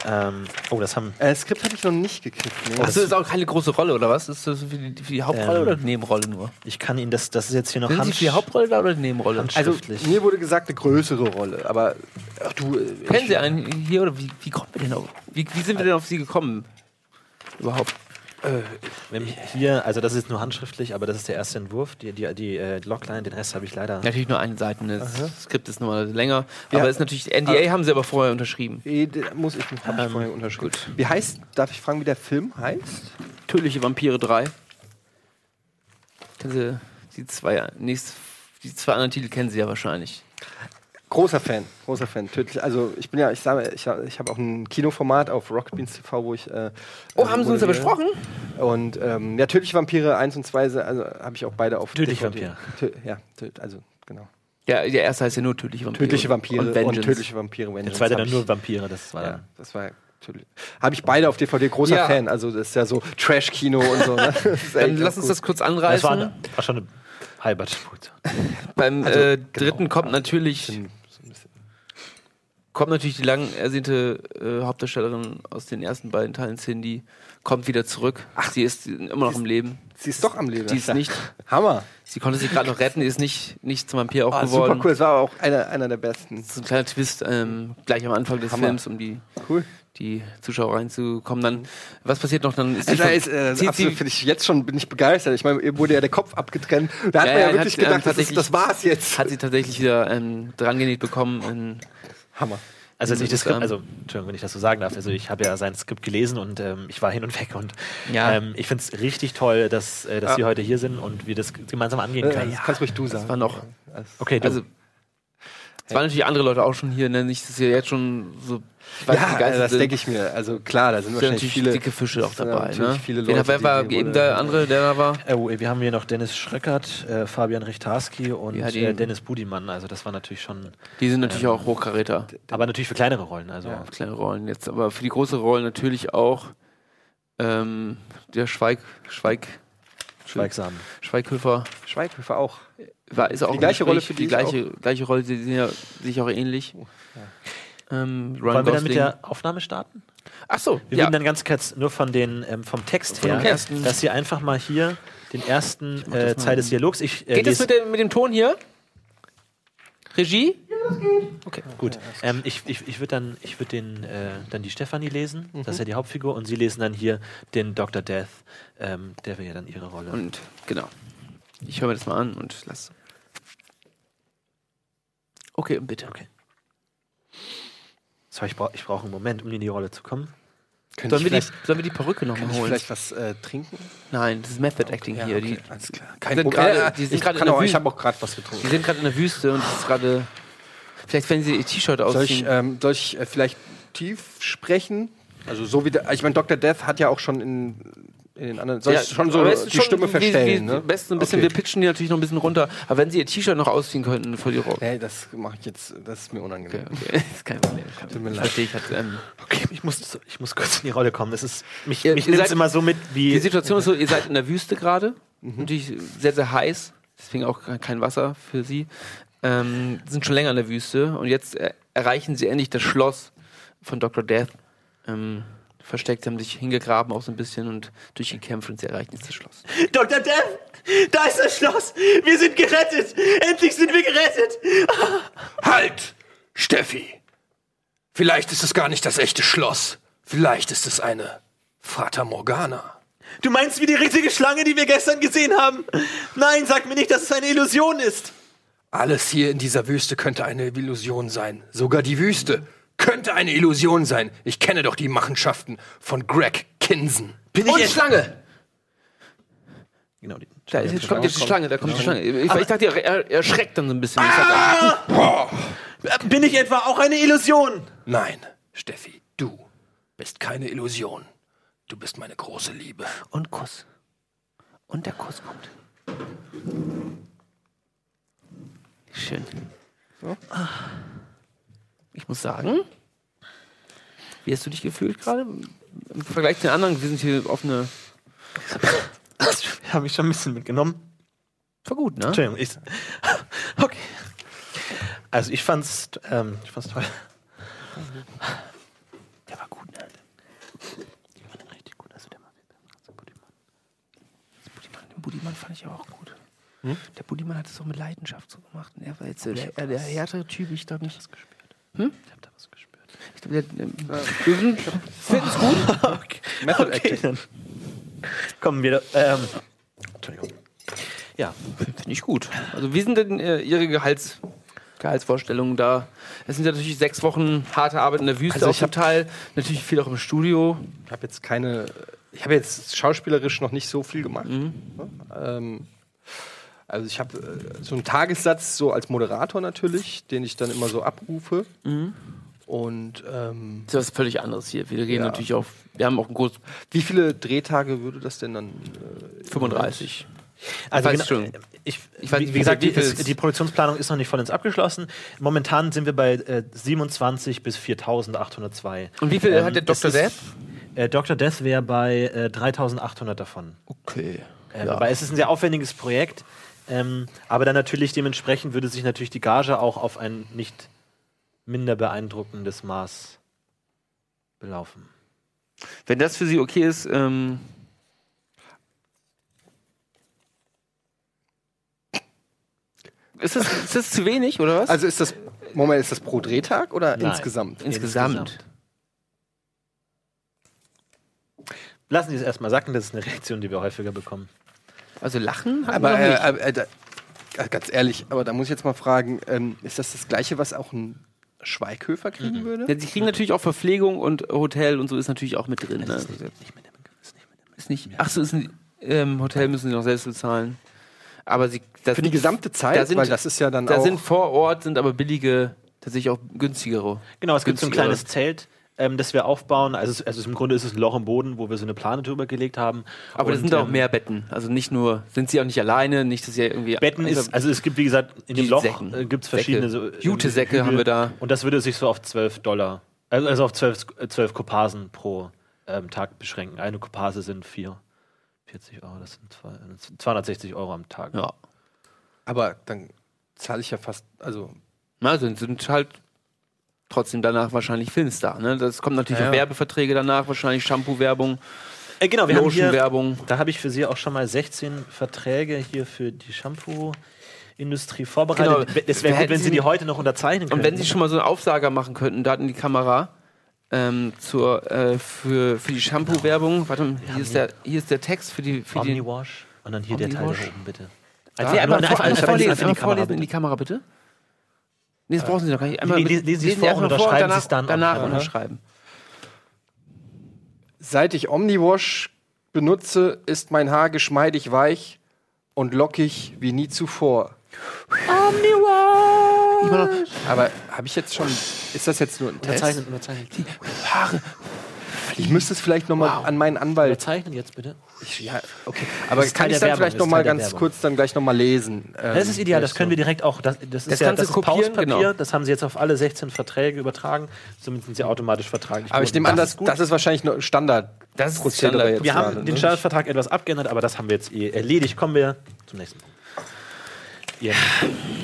ähm, oh, das haben, Äh, Skript habe ich noch nicht gekriegt. Nee. Achso, ist auch keine große Rolle oder was? Ist das für die, für die Hauptrolle Ähm, oder die Nebenrolle nur? ich kann Ihnen das, das ist jetzt hier noch Sind Sie für die Hauptrolle da oder die Nebenrolle? Also mir wurde gesagt, eine größere Rolle. Aber ach, du, äh, Kennen ich- Sie einen hier oder wie, wie kommen wir denn auf? Wie, wie sind wir denn auf Sie gekommen? Überhaupt? haben hier, also das ist nur handschriftlich, aber das ist der erste Entwurf, die, die, die äh, Logline, den Rest habe ich leider. Natürlich nur eine Seite, das Skript ist nochmal länger. Ja. Aber ist natürlich, NDA haben Sie aber vorher unterschrieben. Da muss ich hab ich Ähm, vorher unterschrieben. Wie heißt, darf ich fragen, wie der Film heißt? Tödliche Vampire 3. Kennen Sie die zwei, nächst, die zwei anderen Titel kennen Sie ja wahrscheinlich. Großer Fan, großer Fan. Tödlich, also ich bin ja, ich sage, ich, ich habe auch ein Kinoformat auf Rocket Beans TV, wo ich. Äh, Oh, haben Sie uns ja besprochen? Und ähm, ja, Tödliche Vampire 1 und 2 also, habe ich auch beide auf Tödliche DVD. Tö ja, tö also genau. Ja, der erste heißt ja nur Tödliche Vampire. Tödliche Vampire und, Vengeance. Tödliche Vampire Vengeance. Der zweite dann nur Vampire, das war Ja, das war tödlich. Habe ich beide auf DVD, großer Ja. Fan. Also das ist ja so Trash-Kino und so. Ne? Das Dann lass uns gut. das kurz Das anreißen. war, eine, war schon eine halbe Spute. Beim Also, äh, genau. dritten kommt natürlich. Kommt natürlich die lang ersehnte äh, Hauptdarstellerin aus den ersten beiden Teilen, Cindy, kommt wieder zurück. Ach, sie ist immer noch im Leben. Sie ist doch am Leben. Die ist nicht, Hammer. sie konnte sich gerade noch retten, die ist nicht, nicht zum Vampir auch Ah, geworden. super cool. Es war auch einer, einer der besten. Das ist ein kleiner Twist ähm, gleich am Anfang des Hammer. Films, um die, Cool. die Zuschauer reinzukommen. Dann, was passiert noch? Dann ist Also, ist, äh, zieht absolut, finde ich jetzt schon bin ich begeistert. Ich meine, ihr wurde ja der Kopf abgetrennt. Da hat Ja, man ja ja, wirklich hat, ähm, gedacht, das, ist, das war's jetzt. hat sie tatsächlich wieder ähm, drangenäht bekommen. In, Hammer. Also als ich das Das, Skript, also Entschuldigung, wenn ich das so sagen darf, also ich habe ja sein Skript gelesen und ähm, ich war hin und weg und Ja. ähm, ich finde es richtig toll, dass, äh, dass Ja. Sie heute hier sind und wir das gemeinsam angehen Äh, können. das kannst ruhig du sagen. war noch- Okay, du. also, es waren natürlich andere Leute auch schon hier, ne? nicht, dass ihr jetzt schon so Ja, also das denke ich mir. Also klar, da sind sind wahrscheinlich natürlich viele. dicke Fische auch dabei. natürlich Ne? viele Wen- Leute, wer war die- eben der andere, der da war? Äh, oh, wir haben hier noch Dennis Schröckert, äh, Fabian Richtarski und Ja, die- äh, Dennis Budimann. Also das war natürlich schon, Die sind natürlich auch Hochkaräter. aber natürlich für kleinere Rollen. Also Ja. Kleine Rollen jetzt, aber für die große Rolle natürlich auch ähm, der Schweig, Schweig, schweigsam. Schweighöfer. Schweighöfer auch. War, ist auch Die gleiche Rolle, Gespräch, für die die ich gleiche, gleiche Rolle, die sind ja sich auch ähnlich. Ähm, Ryan Wollen wir dann mit der Aufnahme starten? Ach so, Wir ja. würden dann ganz kurz nur von den ähm, vom Text Von her, ersten- dass Sie einfach mal hier den ersten das äh. Teil des Dialogs. Ich, äh, Geht das lese- mit dem, mit dem Ton hier? Regie? Okay, gut. Ähm, ich ich, ich würde dann, ich würd den, äh, dann die Stefanie lesen, das ist ja die Hauptfigur, und Sie lesen dann hier den Dr. Death, ähm, der wäre ja dann Ihre Rolle. Und genau. Ich höre mir das mal an und lass. Okay, bitte. Okay. So, ich brauche ich brauch einen Moment, um in die Rolle zu kommen. Sollen wir, die, sollen wir die Perücke nochmal holen? vielleicht was äh, trinken? Nein, das ist Method Acting hier. okay, Die, alles klar. sind Kein Problem. gerade- Ja, die sind ich kann auch- ich habe auch gerade was die getrunken. sind gerade in der Wüste und es ist gerade. Vielleicht, wenn sie ihr T-Shirt Soll ich, ausziehen. ähm, soll ich äh, vielleicht tief sprechen? Also so wie der, ich meine, Dr. Death hat ja auch schon in in den anderen. Soll Ja, ich schon so die schon Stimme wie- verstellen, wie, ne? Besten ein bisschen, Okay. wir pitchen die natürlich noch ein bisschen runter. Aber wenn sie ihr T-Shirt noch ausziehen könnten für die Rock. Nee, das mache ich jetzt, das ist mir unangenehm. Okay, okay. ist kein Problem. Tut mir leid. Verstehe ich. Hat, ähm, Okay, ich muss, ich muss kurz in die Rolle kommen. Es ist, mich, Ihr- mich nimmt immer so mit, die wie. Situation ist so, ihr seid in der Wüste gerade. Mhm. Natürlich sehr, sehr heiß. Deswegen auch kein Wasser für sie. Ähm, sind schon länger in der Wüste. Und jetzt erreichen sie endlich das Schloss von Dr. Death. Ähm, versteckt, haben sich hingegraben auch so ein bisschen und durchgekämpft und sie erreichen jetzt das Schloss. Dr. Death! Da ist das Schloss! Wir sind gerettet! Endlich sind wir gerettet! Halt! Steffi! Vielleicht ist es gar nicht das echte Schloss. Vielleicht ist es eine Fata Morgana. Du meinst wie die riesige Schlange, die wir gestern gesehen haben? Nein, sag mir nicht, dass es eine Illusion ist! Alles hier in dieser Wüste könnte eine Illusion sein. Sogar die Wüste könnte eine Illusion sein. Ich kenne doch die Machenschaften von Greg Kinsen. Bin ich Und jetzt- Schlange! Genau, die Da ist jetzt, kommt jetzt die Schlange, da kommt die Schlange. Ich, ich dachte, er, er erschreckt dann so ein bisschen. Ich sag, Äh, Bin ich etwa auch eine Illusion? Nein, Steffi, du bist keine Illusion. Du bist meine große Liebe. Und Kuss. Und der Kuss kommt. Schön. Ich muss sagen, wie hast du dich gefühlt gerade? Im Vergleich zu den anderen, wir sind hier auf eine. Habe ich schon ein bisschen mitgenommen. War gut, ne? Entschuldigung, ich. Okay. Also ich fand's, ähm, ich fand's toll. Der war gut, ne? Fand den richtig gut. Also der war Budimann, den Budimann fand ich auch gut. Der Budimann hat es auch mit Leidenschaft so gemacht. Und er war jetzt äh, der, der härtere Typ, ich glaube nicht. Ich hab da was gespürt. Ich glaube, der. Ähm, wir sind- finden es gut. Okay, Method okay Acting. dann kommen wir. Ähm, Entschuldigung. Ja, Finde ich gut. Also wie sind denn äh, Ihre Gehalts Gehaltsvorstellungen da? Es sind ja natürlich sechs Wochen harte Arbeit in der Wüste Also auch ich zum Teil. Natürlich viel auch im Studio. Ich habe jetzt keine. Ich habe jetzt schauspielerisch noch nicht so viel gemacht. Ähm, also ich habe äh, so einen Tagessatz so als Moderator natürlich, den ich dann immer so abrufe. Und ähm, Das ist was völlig anderes hier. Wir reden Ja. natürlich auch, wir haben auch einen Kurs wie viele Drehtage würde das denn dann? Äh, 35. also weiß genau, schon. ich, Ich weiß wie, wie gesagt, wie die, ist, die Produktionsplanung ist noch nicht vollends abgeschlossen. Momentan sind wir bei äh, 27 bis 4.802. Und wie viel Ähm, hat der Dr. ist- Death? Äh, Dr. Death wäre bei äh, 3.800 davon. Okay. Äh, Aber es ist ein sehr aufwendiges Projekt. Ähm, aber dann natürlich dementsprechend würde sich natürlich die Gage auch auf ein nicht minder beeindruckendes Maß belaufen. Wenn das für Sie okay ist, ähm, ist, das, ist das zu wenig oder was? Also ist das, Moment, ist das pro Drehtag oder Nein. insgesamt? insgesamt. insgesamt. Lassen Sie es erstmal sacken, das ist eine Reaktion, die wir häufiger bekommen. Also lachen? hatten Aber wir noch äh, nicht. äh, äh, da, ganz ehrlich, aber da muss ich jetzt mal fragen, ähm, ist das das gleiche, was auch ein Schweighöfer kriegen würde? Ja, sie kriegen natürlich auch Verpflegung und Hotel und so ist natürlich auch mit drin. Ne? Nicht mit dem, ist nicht mit dem. Ist nicht. Ach so, ist ein ähm, Hotel müssen sie noch selbst bezahlen. Aber sie das Für die gesamte Zeit, da sind, weil das ist ja dann da auch. sind vor Ort sind aber billige, tatsächlich auch günstigere. Genau, es gibt so ein günstigere. kleines Zelt, ähm, das wir aufbauen. Also, also im Grunde ist es ein Loch im Boden, wo wir so eine Plane drüber gelegt haben. Aber da sind da auch ähm, mehr Betten. Also nicht nur, sind sie auch nicht alleine, nicht, dass sie irgendwie. Betten ist, also es gibt, wie gesagt, in dem Loch äh, gibt es verschiedene so, äh, Jutesäcke Hügel. haben wir da. Und das würde sich so auf 12 Dollar, also also auf 12, äh, 12 Kopasen pro ähm, Tag beschränken. Eine Kopase sind 4, 40 Euro, das sind zwei, äh, 260 Euro am Tag. Ja. aber dann zahle ich ja fast, also Also sind halt trotzdem danach wahrscheinlich Filmstar. Ne? Das kommt natürlich Ja, ja. Werbeverträge danach, wahrscheinlich Shampoo-Werbung, Äh, genau, wir haben hier, Lotion-Werbung. da habe ich für Sie auch schon mal 16 Verträge hier für die Shampoo-Industrie vorbereitet. Genau. Es wäre gut, wenn Sie Sie die heute noch unterzeichnen Und könnten. wenn Sie schon mal so einen Aufsager machen könnten, da in die Kamera, ähm, zur, äh, für, für die Shampoo-Werbung. Warte mal, hier ist, der, hier ist der Text für die. Für Omniwash und dann hier der Teil Omniwash. oben, bitte. Ja, Einfach- einfach- vorlesen, einfach in einmal die Kamera, vorlesen in die Kamera, bitte. Nee, das brauchen Sie doch gar nicht. Einmal Nee, mit- lesen Sie es vor und unterschreiben danach, Sie es dann. Danach Aha. unterschreiben. seit ich Omniwash benutze, ist mein Haar geschmeidig weich und lockig wie nie zuvor. Noch, Aber habe ich jetzt schon, ist das jetzt nur ein Test? Unterzeichnen, unterzeichnen. die Haare Ich müsste es vielleicht nochmal Wow. an meinen Anwalt. Überzeichnen jetzt bitte. Ich, ja, okay. Aber ist kann Teil ich dann Werbung, vielleicht ist nochmal ganz Werbung. kurz dann gleich nochmal lesen? Ähm, Das ist ideal, das können wir direkt auch. Das, das ist Das ja kannst das ist kopieren, Pauspapier, genau. das haben sie jetzt auf alle 16 Verträge übertragen. Somit sind sie automatisch vertraglich. Aber ich nehme an, Das das, ist ist wahrscheinlich nur Standard. Das ist Standard. jetzt. wir gerade, haben den ne? Standardvertrag etwas abgeändert, aber das haben wir jetzt eh erledigt. Kommen wir zum nächsten Punkt. Ihr,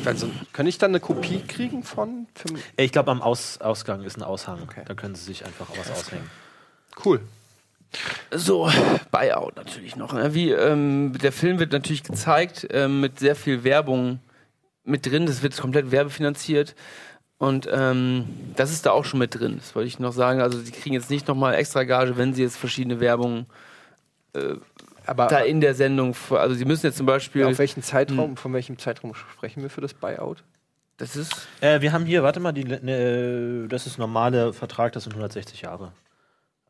Also, kann ich dann eine Kopie kriegen von? Für, ich glaube, am Aus, Ausgang ist ein Aushang. Okay. Da können Sie sich einfach auch was aushängen. Cool. So, Buyout natürlich noch. Ne? Wie, ähm, der Film wird natürlich gezeigt ähm, mit sehr viel Werbung mit drin. Das wird komplett werbefinanziert. Und ähm, das ist da auch schon mit drin. Das wollte ich noch sagen. Also sie kriegen jetzt nicht nochmal extra Gage, wenn sie jetzt verschiedene Werbung Aber da in der Sendung. vor- Also sie müssen jetzt zum Beispiel. auf welchen Zeitraum, von welchem Zeitraum sprechen wir für das Buyout? das ist. Äh, wir haben hier, warte mal, die, ne, das ist normale Vertrag, das sind 160 Jahre.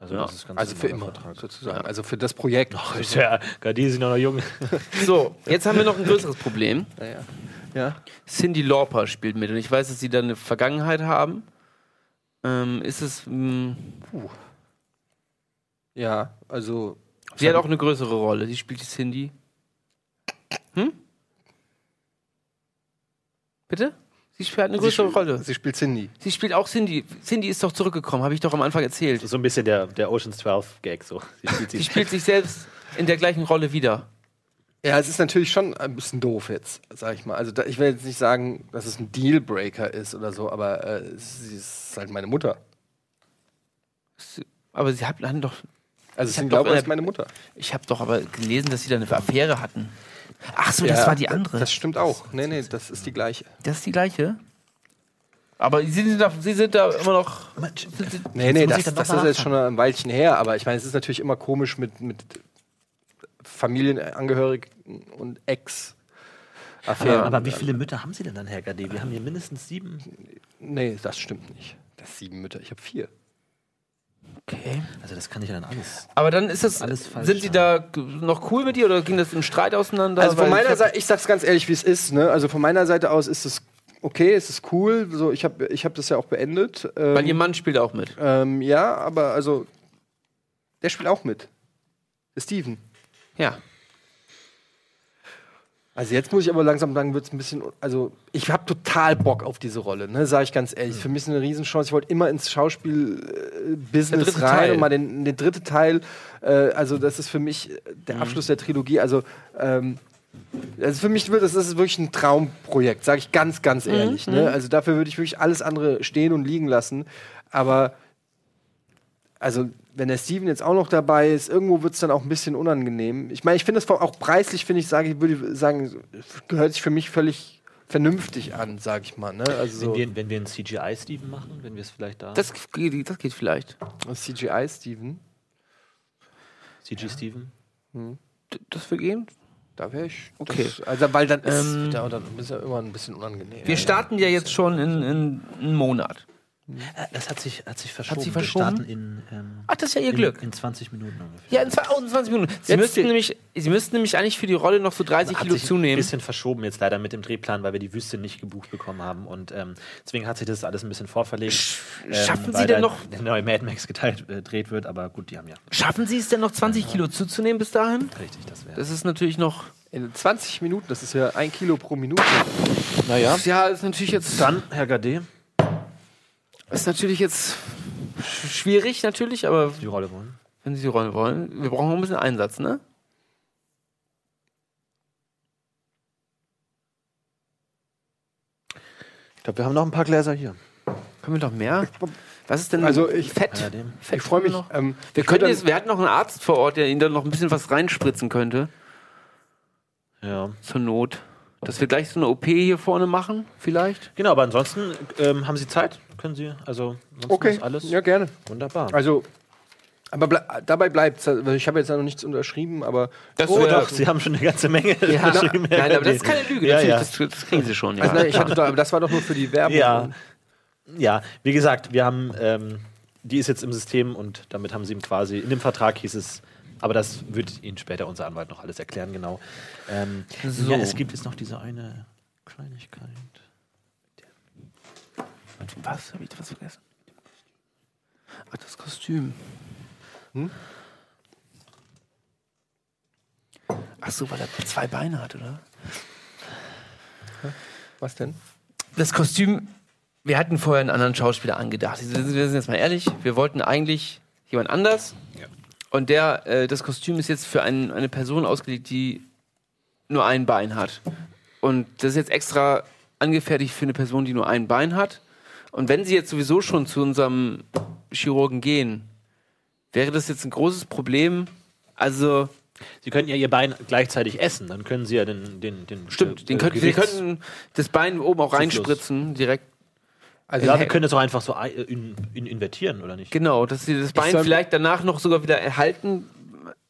Also, Ja. das ist ganz Also für immer, sozusagen. Also für das Projekt. Ach, ist ja, gerade die sind noch jung. So, jetzt haben wir noch ein größeres Problem. Ja, ja. ja. Cindy Lauper spielt mit und ich weiß, dass sie da eine Vergangenheit haben. Ähm, ist es. Mh, Ja, also. sie hat auch eine größere Rolle. Sie spielt die Cindy. Hm? Bitte? Sie spielt eine Sie größere spielt- Rolle. Sie spielt Cindy. Sie spielt auch Cindy. Cindy ist doch zurückgekommen, habe ich doch am Anfang erzählt. So ein bisschen der, der Oceans 12 Gag so. Sie spielt Sie sie. spielt sich selbst in der gleichen Rolle wieder. Ja, es ist natürlich schon ein bisschen doof jetzt, sag ich mal. Also da, ich will jetzt nicht sagen, dass es ein Dealbreaker ist oder so, aber äh, sie ist halt meine Mutter. Aber sie haben doch. Also Ich ich hab glaube, ist meine Mutter. Ich habe doch aber gelesen, dass sie da eine Affäre hatten. Ach so, Ja, das war die andere. Das stimmt auch. Nee, nee, das ist die gleiche. Das ist die gleiche. Aber sie sind da, sie sind da immer noch. Sind sie, Nee, nee, das, das ist jetzt schon ein Weilchen her, aber ich meine, es ist natürlich immer komisch mit, mit Familienangehörigen und Ex. Affären. Aber wie viele Mütter haben Sie denn dann, Herr Gade? Wir haben hier mindestens sieben. Nee, das stimmt nicht. Das sieben Mütter, ich habe vier. Okay. Also das kann ich ja dann alles. Aber dann ist das. Alles falsch sind sie da noch cool mit dir oder ging das im Streit auseinander? Also von ich meiner Seite, ich sag's ganz ehrlich, wie es ist. Ne? Also von meiner Seite aus ist es okay, es ist cool. So, ich habe ich hab das ja auch beendet. Ähm, Weil ihr Mann spielt auch mit. ähm, ja, aber also der spielt auch mit. Der Steven. Ja. Also jetzt muss ich aber langsam sagen, wird es ein bisschen. Also ich habe total Bock auf diese Rolle, ne? Sage ich ganz ehrlich. Für mich ist eine Riesenchance. Ich wollte immer ins Schauspiel-Business rein Teil. und mal den, den dritte Teil. Äh, also das ist für mich der Mhm. Abschluss der Trilogie. Also ähm, also für mich wird das, das ist wirklich ein Traumprojekt, sage ich ganz, ganz Mhm. ehrlich. Ne? Also dafür würde ich wirklich alles andere stehen und liegen lassen. Aber also wenn der Steven jetzt auch noch dabei ist, irgendwo wird es dann auch ein bisschen unangenehm. Ich meine, ich finde es auch preislich, finde ich, sage ich, würde ich sagen, gehört sich für mich völlig vernünftig an, sage ich mal. Ne? Also so Wenn, wir, wenn wir einen CGI-Steven machen, wenn wir es vielleicht da. Das geht, das geht vielleicht. CGI Steven, CG-Steven? D- Das wir gehen. da wäre ich. Okay. Das, also weil dann ist Ähm, ja, dann ist ja immer ein bisschen unangenehm. Wir starten ja jetzt schon in, in einen Monat. Äh, Das hat sich, hat sich verschoben. sich Wir verschoben? starten in, ähm, Ach, das ist ja ihr in, Glück. in 20 Minuten ungefähr. Ja, in zwei- oh, in 20 Minuten. Sie Jetzt müssten, nämlich, Sie müssten nämlich eigentlich für die Rolle noch so 30 hat Kilo sich ein zunehmen. bisschen verschoben jetzt leider mit dem Drehplan, weil wir die Wüste nicht gebucht bekommen haben und ähm, deswegen hat sich das alles ein bisschen vorverlegt. ähm, schaffen Sie denn noch- der neue Mad Max geteilt, äh, gedreht wird, aber gut, die haben ja Schaffen Sie es denn noch 20 Kilo zuzunehmen bis dahin? richtig, das wäre. Das ist natürlich noch. In 20 Minuten, das ist ja ein Kilo pro Minute. Naja. Ja, ist natürlich jetzt. Dann, Herr Gade, Ist natürlich jetzt sch- schwierig, natürlich, aber die Rolle wollen. wenn Sie die Rolle wollen, wir brauchen noch ein bisschen Einsatz, ne? Ich glaube, wir haben noch ein paar Gläser hier. Können wir noch mehr? Was ist denn Also ich- Fett? Ja. Fett Ich freue mich. noch? Ähm, Wir könnten jetzt, wir hatten noch einen Arzt vor Ort, der Ihnen dann noch ein bisschen was reinspritzen könnte, Ja. zur Not. Dass wir gleich so eine OP hier vorne machen, vielleicht? Genau, aber ansonsten ähm, haben Sie Zeit? Können Sie? Also, ansonsten okay, ist alles ja gerne. wunderbar. Also, aber ble dabei bleibt Ich habe jetzt ja noch nichts unterschrieben, aber Das oh, doch, Sie haben schon eine ganze Menge Ja, geschrieben. Herr nein, aber das ist keine Lüge. Ja, natürlich, ja. Das, das kriegen Sie schon. Ja. also, nein, ich hatte doch, aber das war doch nur für die Werbung. Ja. Ja, wie gesagt, wir haben, ähm, die ist jetzt im System und damit haben sie ihm quasi, in dem Vertrag hieß es, aber das wird Ihnen später unser Anwalt noch alles erklären, genau. Ähm, So. ja, es gibt jetzt noch diese eine Kleinigkeit. Was? Habe ich was vergessen? Ach, das Kostüm. Ach so, weil er zwei Beine hat, oder? Was denn? Das Kostüm, wir hatten vorher einen anderen Schauspieler angedacht. Wir sind wir sind jetzt mal ehrlich, wir wollten eigentlich jemand anders. Und der, äh, das Kostüm ist jetzt für ein, eine Person ausgelegt, die nur ein Bein hat. Und das ist jetzt extra angefertigt für eine Person, die nur ein Bein hat. Und wenn sie jetzt sowieso schon zu unserem Chirurgen gehen, wäre das jetzt ein großes Problem. Also, Sie könnten ja ihr Bein gleichzeitig essen, dann können Sie ja den. den, den stimmt, äh, den könnten, wir Gewichts- könnten das Bein oben auch reinspritzen, direkt. Also Ja, ich- wir können das auch einfach so äh, in, in invertieren, oder nicht? Genau, dass sie das Bein vielleicht danach noch sogar wieder erhalten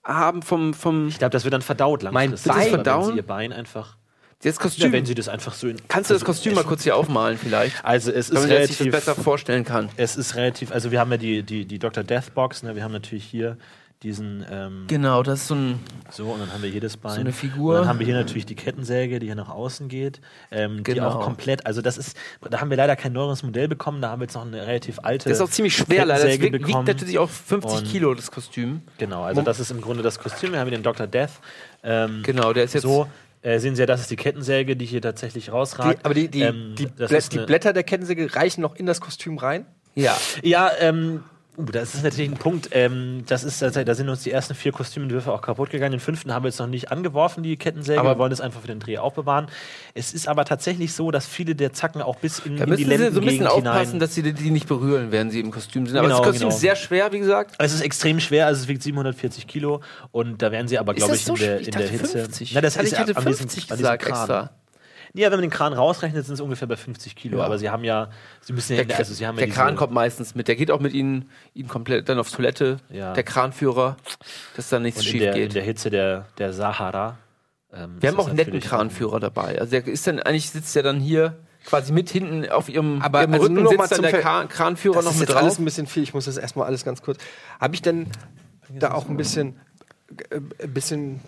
haben vom, vom Ich glaube, das wird dann verdaut langfristig. Bein- Aber Wenn verdauen? Sie ihr Bein einfach. das Ja, Kostüm. wenn Sie das einfach so in. Kannst du das also Kostüm mal kurz hier aufmalen vielleicht? Also, es ist Damit man sich das relativ. besser vorstellen kann. Es ist relativ. Also, wir haben ja die, die, die Dr. Death Box, ne? wir haben natürlich hier diesen. Ähm, Genau, das ist so ein. So, und dann haben wir jedes Bein. eine Figur. Und dann haben wir hier natürlich die Kettensäge, die hier nach außen geht. Ähm, Die Genau. auch komplett, also das ist, da haben wir leider kein neueres Modell bekommen, da haben wir jetzt noch eine relativ alte. Das ist auch ziemlich schwer, leider. Das wiegt, wiegt natürlich auch 50 Und- Kilo, das Kostüm. Genau, also das ist im Grunde das Kostüm. Wir haben hier den Dr. Death. Ähm, Genau, der ist jetzt. So, äh, sehen Sie ja, das ist die Kettensäge, die hier tatsächlich rausragt. die, aber die, die, Ähm, die, das Blä die Blätter der Kettensäge reichen noch in das Kostüm rein. Ja. Ja, ähm, uh, das ist natürlich ein Punkt. Ähm, das ist, tatsächlich- da sind uns die ersten vier Kostümentwürfe auch kaputt gegangen. Den fünften haben wir jetzt noch nicht angeworfen, die Kettensäge. Aber- wir wollen es einfach für den Dreh aufbewahren. Es ist aber tatsächlich so, dass viele der Zacken auch bis in, Da in die müssen sie so ein bisschen aufpassen, hinein. dass sie die- nicht berühren, während sie im Kostüm sind. Aber Genau, das Kostüm genau. ist sehr schwer, wie gesagt. Es ist extrem schwer, also es wiegt 740 Kilo und da werden sie aber, glaube ich, so in der, in Ich der Hitze. 50. Na, das Also ist ich diesem- 50 an diesem gesagt extra. Ja, wenn man den Kran rausrechnet, sind es ungefähr bei 50 Kilo. Ja. Aber sie haben ja, sie müssen ja, Der, also sie haben ja der Kran kommt meistens mit. Der geht auch mit ihnen, ihnen komplett dann auf Toilette. Ja. Der Kranführer, dass da nichts und in schief der, in geht. der Hitze der, der Sahara. ähm, Wir haben auch einen netten Kranführer dabei. Also der ist dann eigentlich sitzt der dann hier quasi mit hinten auf ihrem, Aber ihrem also Rücken nur noch mal sitzt dann zum der Kran Kranführer Das noch ist mit jetzt drauf. alles ein bisschen viel. Ich muss das erstmal alles ganz kurz. Habe ich denn da auch ein bisschen, äh, ein bisschen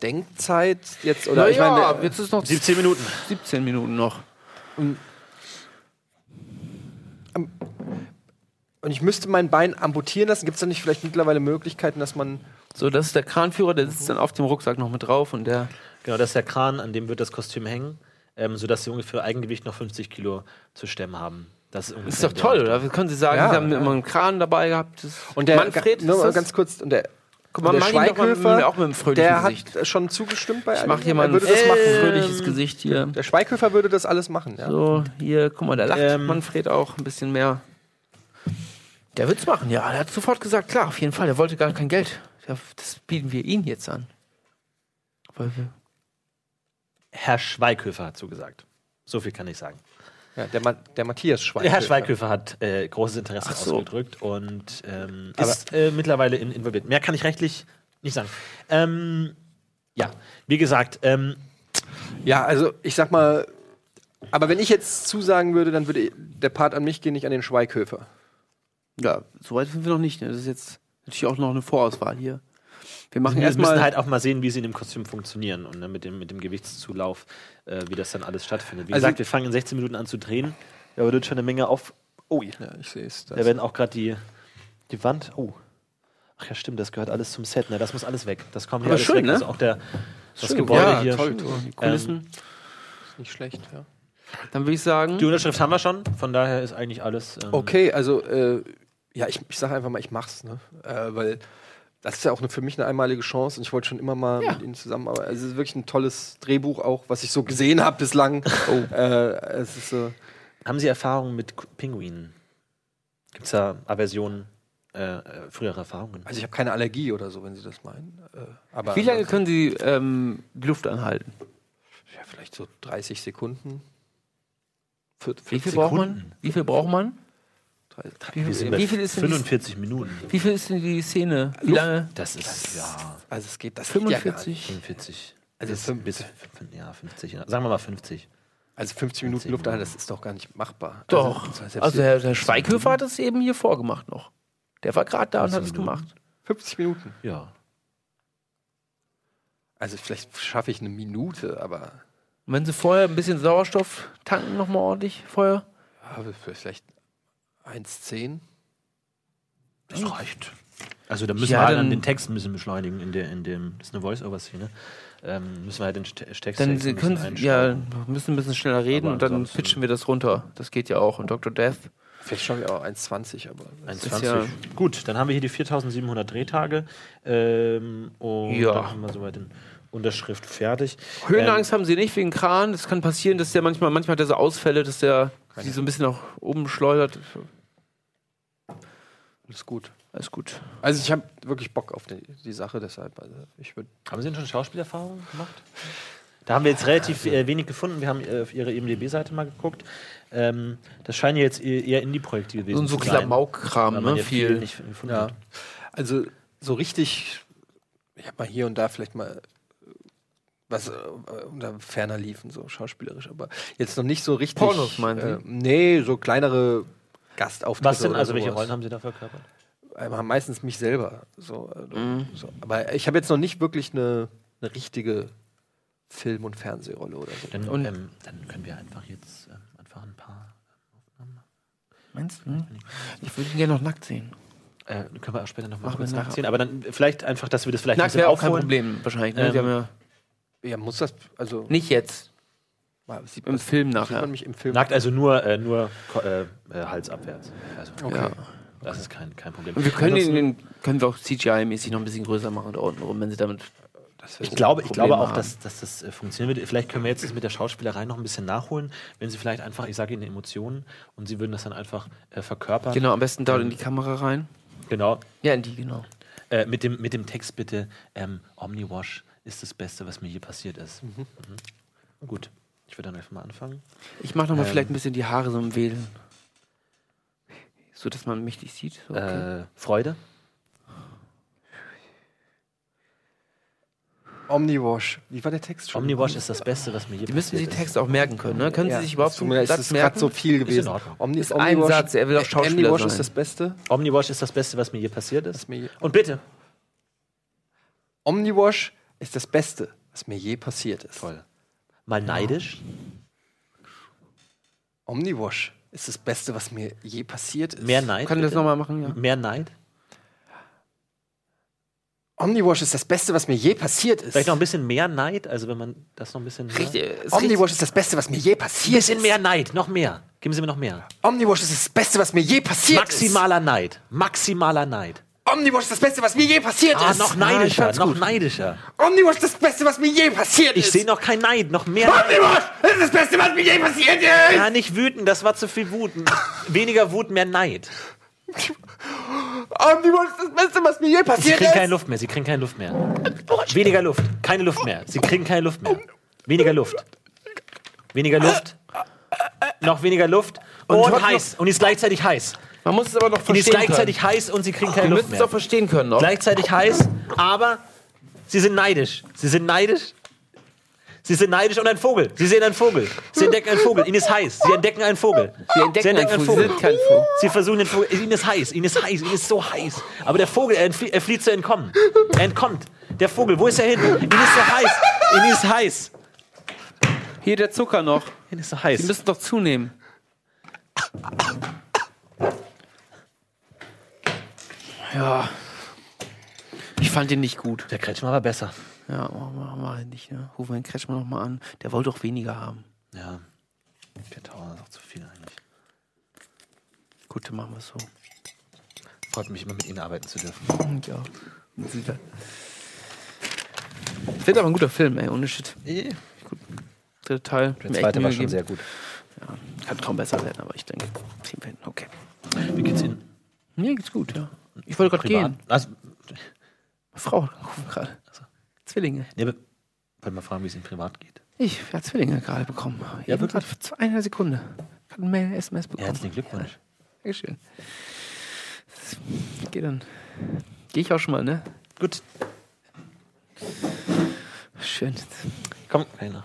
Bedenkzeit jetzt? Oder Na ich meine, ja, jetzt ist noch 17 Minuten. 17 Minuten noch. und ich müsste mein Bein amputieren lassen. Gibt es da nicht vielleicht mittlerweile Möglichkeiten, dass man. So, das ist der Kranführer, der sitzt dann auf dem Rucksack noch mit drauf und der. Genau, das ist der Kran, an dem wird das Kostüm hängen, ähm, sodass sie ungefähr Eigengewicht noch 50 Kilo zu stemmen haben. Das ist, ist doch toll, oder? Können Sie sagen, Ja, Sie haben ja. immer einen Kran dabei gehabt? Das Und der, Manfred, nur ganz kurz. Und der, Guck mal, der ihn mal mit- Schweighöfer, auch mit einem fröhlichen der Gesicht. hat schon zugestimmt bei Ich mach hier mal ein würde das machen. fröhliches Gesicht hier. Der Schweighöfer würde das alles machen, ja. So, hier, guck mal, da lacht Ähm. Manfred auch ein bisschen mehr. Der wird's machen, ja. Er hat sofort gesagt, klar, auf jeden Fall. Er wollte gar kein Geld. Das bieten wir ihm jetzt an. Herr Schweighöfer hat zugesagt. So viel kann ich sagen. Ja der, Ma der Matthias Schweighöfer. Der Herr Schweighöfer hat äh, großes Interesse so. ausgedrückt und ähm, ist äh, mittlerweile in, involviert. Mehr kann ich rechtlich nicht sagen. Ähm, ja, wie gesagt, ähm, Ja, also ich sag mal, aber wenn ich jetzt zusagen würde, dann würde der Part an mich gehen, nicht an den Schweighöfer. Ja, so weit sind wir noch nicht. Ne? Das ist jetzt natürlich auch noch eine Vorauswahl hier. Wir machen wir müssen erstmal. halt auch mal sehen, wie sie in dem Kostüm funktionieren und ne, mit, dem, mit dem Gewichtszulauf, äh, wie das dann alles stattfindet. Wie Also- gesagt, wir fangen in 16 Minuten an zu drehen. Ja, aber wird schon eine Menge auf. Oh, ja. Ja, ich sehe es. Da werden auch gerade die, die Wand. Oh. Ach ja, stimmt, das gehört alles zum Set. Ne? Das muss alles weg. Das kommt hier Aber alles schön, weg. ne? Also auch der, das Schön Gebäude geworden. hier. Ja, toll. Die Kulissen. nicht schlecht, ja. Dann würde ich sagen. Die Unterschrift haben wir schon, von daher ist eigentlich alles. ähm, Okay, also äh, ja, ich, ich sage einfach mal, ich mach's, ne? Äh, weil das ist ja auch eine, für mich eine einmalige Chance und ich wollte schon immer mal Ja. mit ihnen zusammenarbeiten. Also es ist wirklich ein tolles Drehbuch auch, was ich so gesehen habe bislang. Oh. Äh, es ist so. Haben Sie Erfahrungen mit Pinguinen? Gibt es da Aversionen, äh, äh, frühere Erfahrungen? Also ich habe keine Allergie oder so, wenn Sie das meinen. Äh, aber Wie lange können Sie ähm, die Luft anhalten? ja, vielleicht so 30 Sekunden. Wie viel Sekunden. braucht man? Wie viel braucht man? Wie wie viel ist denn die, 45 Minuten. wie viel ist denn die Szene? Wie lange? Das ist, ja, Also es geht das geht Ja gar nicht. 45? 45. Also bis, fünf- bis, fün- ja, 50. Sagen wir mal 50. also 50 Minuten Luft anhalten, das ist doch gar nicht machbar. Doch. Also, Also der, der Schweighöfer hat es eben hier vorgemacht noch. Der war gerade da und hat es Minuten. gemacht. 50 Minuten. Ja. Also vielleicht schaffe ich eine Minute, aber Und wenn Sie vorher ein bisschen Sauerstoff tanken, nochmal ordentlich vorher. ja, vielleicht 1,10. Das reicht. Also da müssen Ja, wir halt dann- an den Text ein bisschen beschleunigen in der, in dem, das ist eine Voice-Over-Szene. Ähm, müssen wir halt den Text Dann ein sie bisschen können sie, ja, müssen ein bisschen schneller reden Aber und dann pitchen wir das runter. Das geht ja auch. Und Dr. Death. Vielleicht schauen wir auch 1,20, aber. 1,20. ja- Gut, dann haben wir hier die 4700 Drehtage. Ähm, und Ja. dann haben wir soweit den Unterschrift fertig. Höhenangst haben sie nicht wegen Kran. Das kann passieren, dass der manchmal, manchmal hat er so Ausfälle, dass der sie so ein bisschen nach oben schleudert. Alles gut. Alles gut. Also ich habe wirklich Bock auf die, die Sache, deshalb. Also ich würde. Ähm, haben Sie denn schon Schauspielerfahrung gemacht? Da haben wir jetzt relativ äh, wenig gefunden. Wir haben äh, auf Ihre IMDb-Seite mal geguckt. Ähm, das scheinen jetzt eher eher Indie-Projekte gewesen Und so zu sein. Klamauk-Kram, weil man ne? ja viel Viel. nicht gefunden Ja. hat. Also so richtig. Ich habe mal hier und da vielleicht mal äh, was äh, unter ferner liefen, so schauspielerisch, aber jetzt noch nicht so richtig. Pornos, meinen Sie? Äh, nee, so kleinere Gastauftritte. Was denn? Also welche. Rollen haben Sie da verkörpert? Aber meistens mich selber. So, äh, Mhm. so. Aber ich habe jetzt noch nicht wirklich eine, eine richtige Film- und Fernsehrolle oder so. Dann, Und- ähm, dann können wir einfach jetzt ähm, einfach ein paar. Meinst du? Ich würde ihn gerne noch nackt sehen. Äh, können wir auch später noch mal Machen kurz wir nachher. nachziehen. Aber dann vielleicht einfach, dass wir das vielleicht ein Nackt bisschen wäre auch kein. Problem, wahrscheinlich. Ne? Ähm, Wir haben ja Ja, muss das, also nicht jetzt, sieht, im man, Film sieht nachher. man mich im Film. Nackt, also nur, äh, nur äh, äh, Hals abwärts. Also, Ja. Das ist kein, kein Problem. Und wir können ihn, den können wir auch CGI-mäßig noch ein bisschen größer machen da unten rum, wenn sie damit. das Ich glaube, ich glaube auch, haben. dass, dass das äh, funktionieren wird. Vielleicht können wir jetzt das mit der Schauspielerei noch ein bisschen nachholen, wenn sie vielleicht einfach, ich sage Ihnen Emotionen und sie würden das dann einfach äh, verkörpern. Genau, am besten da in die Kamera rein. Genau. Ja, in die, genau. Äh, mit, dem, mit dem Text bitte, ähm, Omniwash ist das Beste, was mir je passiert ist. Mhm. Gut, ich würde dann einfach mal anfangen. Ich mache nochmal Ähm. vielleicht ein bisschen die Haare so im Wählen. So, dass man mich nicht sieht. So, okay. Äh, Freude? Omniwash. Wie war der Text schon? Omniwash ist das Beste, was mir je Die müssen die Texte auch merken können. Ne? Können Ja, Sie sich überhaupt es Satz ist gerade so viel gewesen. Omni, Ist ein Satz, er will auch Schauspieler Omniwash sein. ist das Beste. Omniwash ist das Beste, was mir je passiert ist. Je, Und bitte. Omniwash ist das Beste, was mir je passiert ist. Toll. Mal neidisch? Omniwash ist das Beste, was mir je passiert ist. Mehr Neid? Kann ich das nochmal machen? Ja. Mehr Neid? Omniwash ist das Beste, was mir je passiert ist. Vielleicht noch ein bisschen mehr Neid? Also wenn man das noch ein bisschen... mehr- Richtig, ist. Omniwash ist das Beste, was mir je Ein passiert bisschen ist. mehr Neid, noch mehr. Geben Sie mir noch mehr. Omniwash ist das Beste, was mir je passiert Maximaler Neid. Maximaler Neid. Ist. Omniwash ist das Beste, was mir je passiert Ah, ist. noch ich neidischer, noch neidischer. Omniwash ist das Beste, was mir je passiert Ich ist. sehe noch kein Neid, noch mehr. Omniwash ist das Beste, was mir je passiert ist. Ja, nicht wüten, das war zu viel Wut. Weniger Wut, mehr Neid. Omniwash ist das Beste, was mir je Sie passiert kriegen keine ist. Luft mehr, sie kriegen keine Luft mehr. Weniger Luft, keine Luft mehr. Sie kriegen keine Luft mehr. Weniger Luft. Weniger Luft. Noch weniger Luft. Und, trotzdem- heiß. Und ist gleichzeitig heiß. Man muss es aber noch Und ist verstehen gleichzeitig können. heiß und sie kriegen keine Wir Luft müssen es auch verstehen können noch. Gleichzeitig heiß, aber sie sind neidisch. Sie sind neidisch. Sie sind neidisch und ein Vogel. Sie sehen einen Vogel. Sie entdecken einen Vogel. Ihnen ist heiß. Sie entdecken einen Vogel. Sie entdecken einen Vogel, sie sind kein Vogel. Sie versuchen den Vogel. Ihnen ist heiß. Ihnen ist heiß. Ihnen ist so heiß. Aber der Vogel, er, entflie er flieht zu entkommen. Er entkommt. Der Vogel, wo ist er hin? Ihnen ist so heiß. Ihnen ist heiß. Hier der Zucker noch. Ihnen ist so Sie heiß. müssen doch zunehmen. Ja. Ich fand ihn nicht gut. Der Kretschmer war besser. Ja, machen wir, halt nicht. Ne? Rufen wir den Kretschmer noch mal an. Der wollte doch weniger haben. Ja. 4000 ist auch zu viel eigentlich. Gut, dann machen wir es so. Freut mich immer mit Ihnen arbeiten zu dürfen. Ja. Sicher. Wird aber ein guter Film, ey, ohne Shit. Dritter Teil. Der zweite war schon gegeben. sehr gut. Kann kaum besser werden, aber ich denke, ziehen wir hin. Okay. Wie geht's Ihnen? Mir geht's gut, ja. Ich wollte gerade gehen. Also, Frau gerade. Zwillinge. nee, aber- wollte mal fragen, wie es Ihnen privat geht. Ich habe Zwillinge gerade bekommen. Ja, Eben wirklich? gerade Vor einer Sekunde. Ich habe eine Mail, SMS bekommen. Herzlichen Glückwunsch. Dankeschön. Geh dann. Geh ich auch schon mal, ne? Gut, Schön. komm, einer.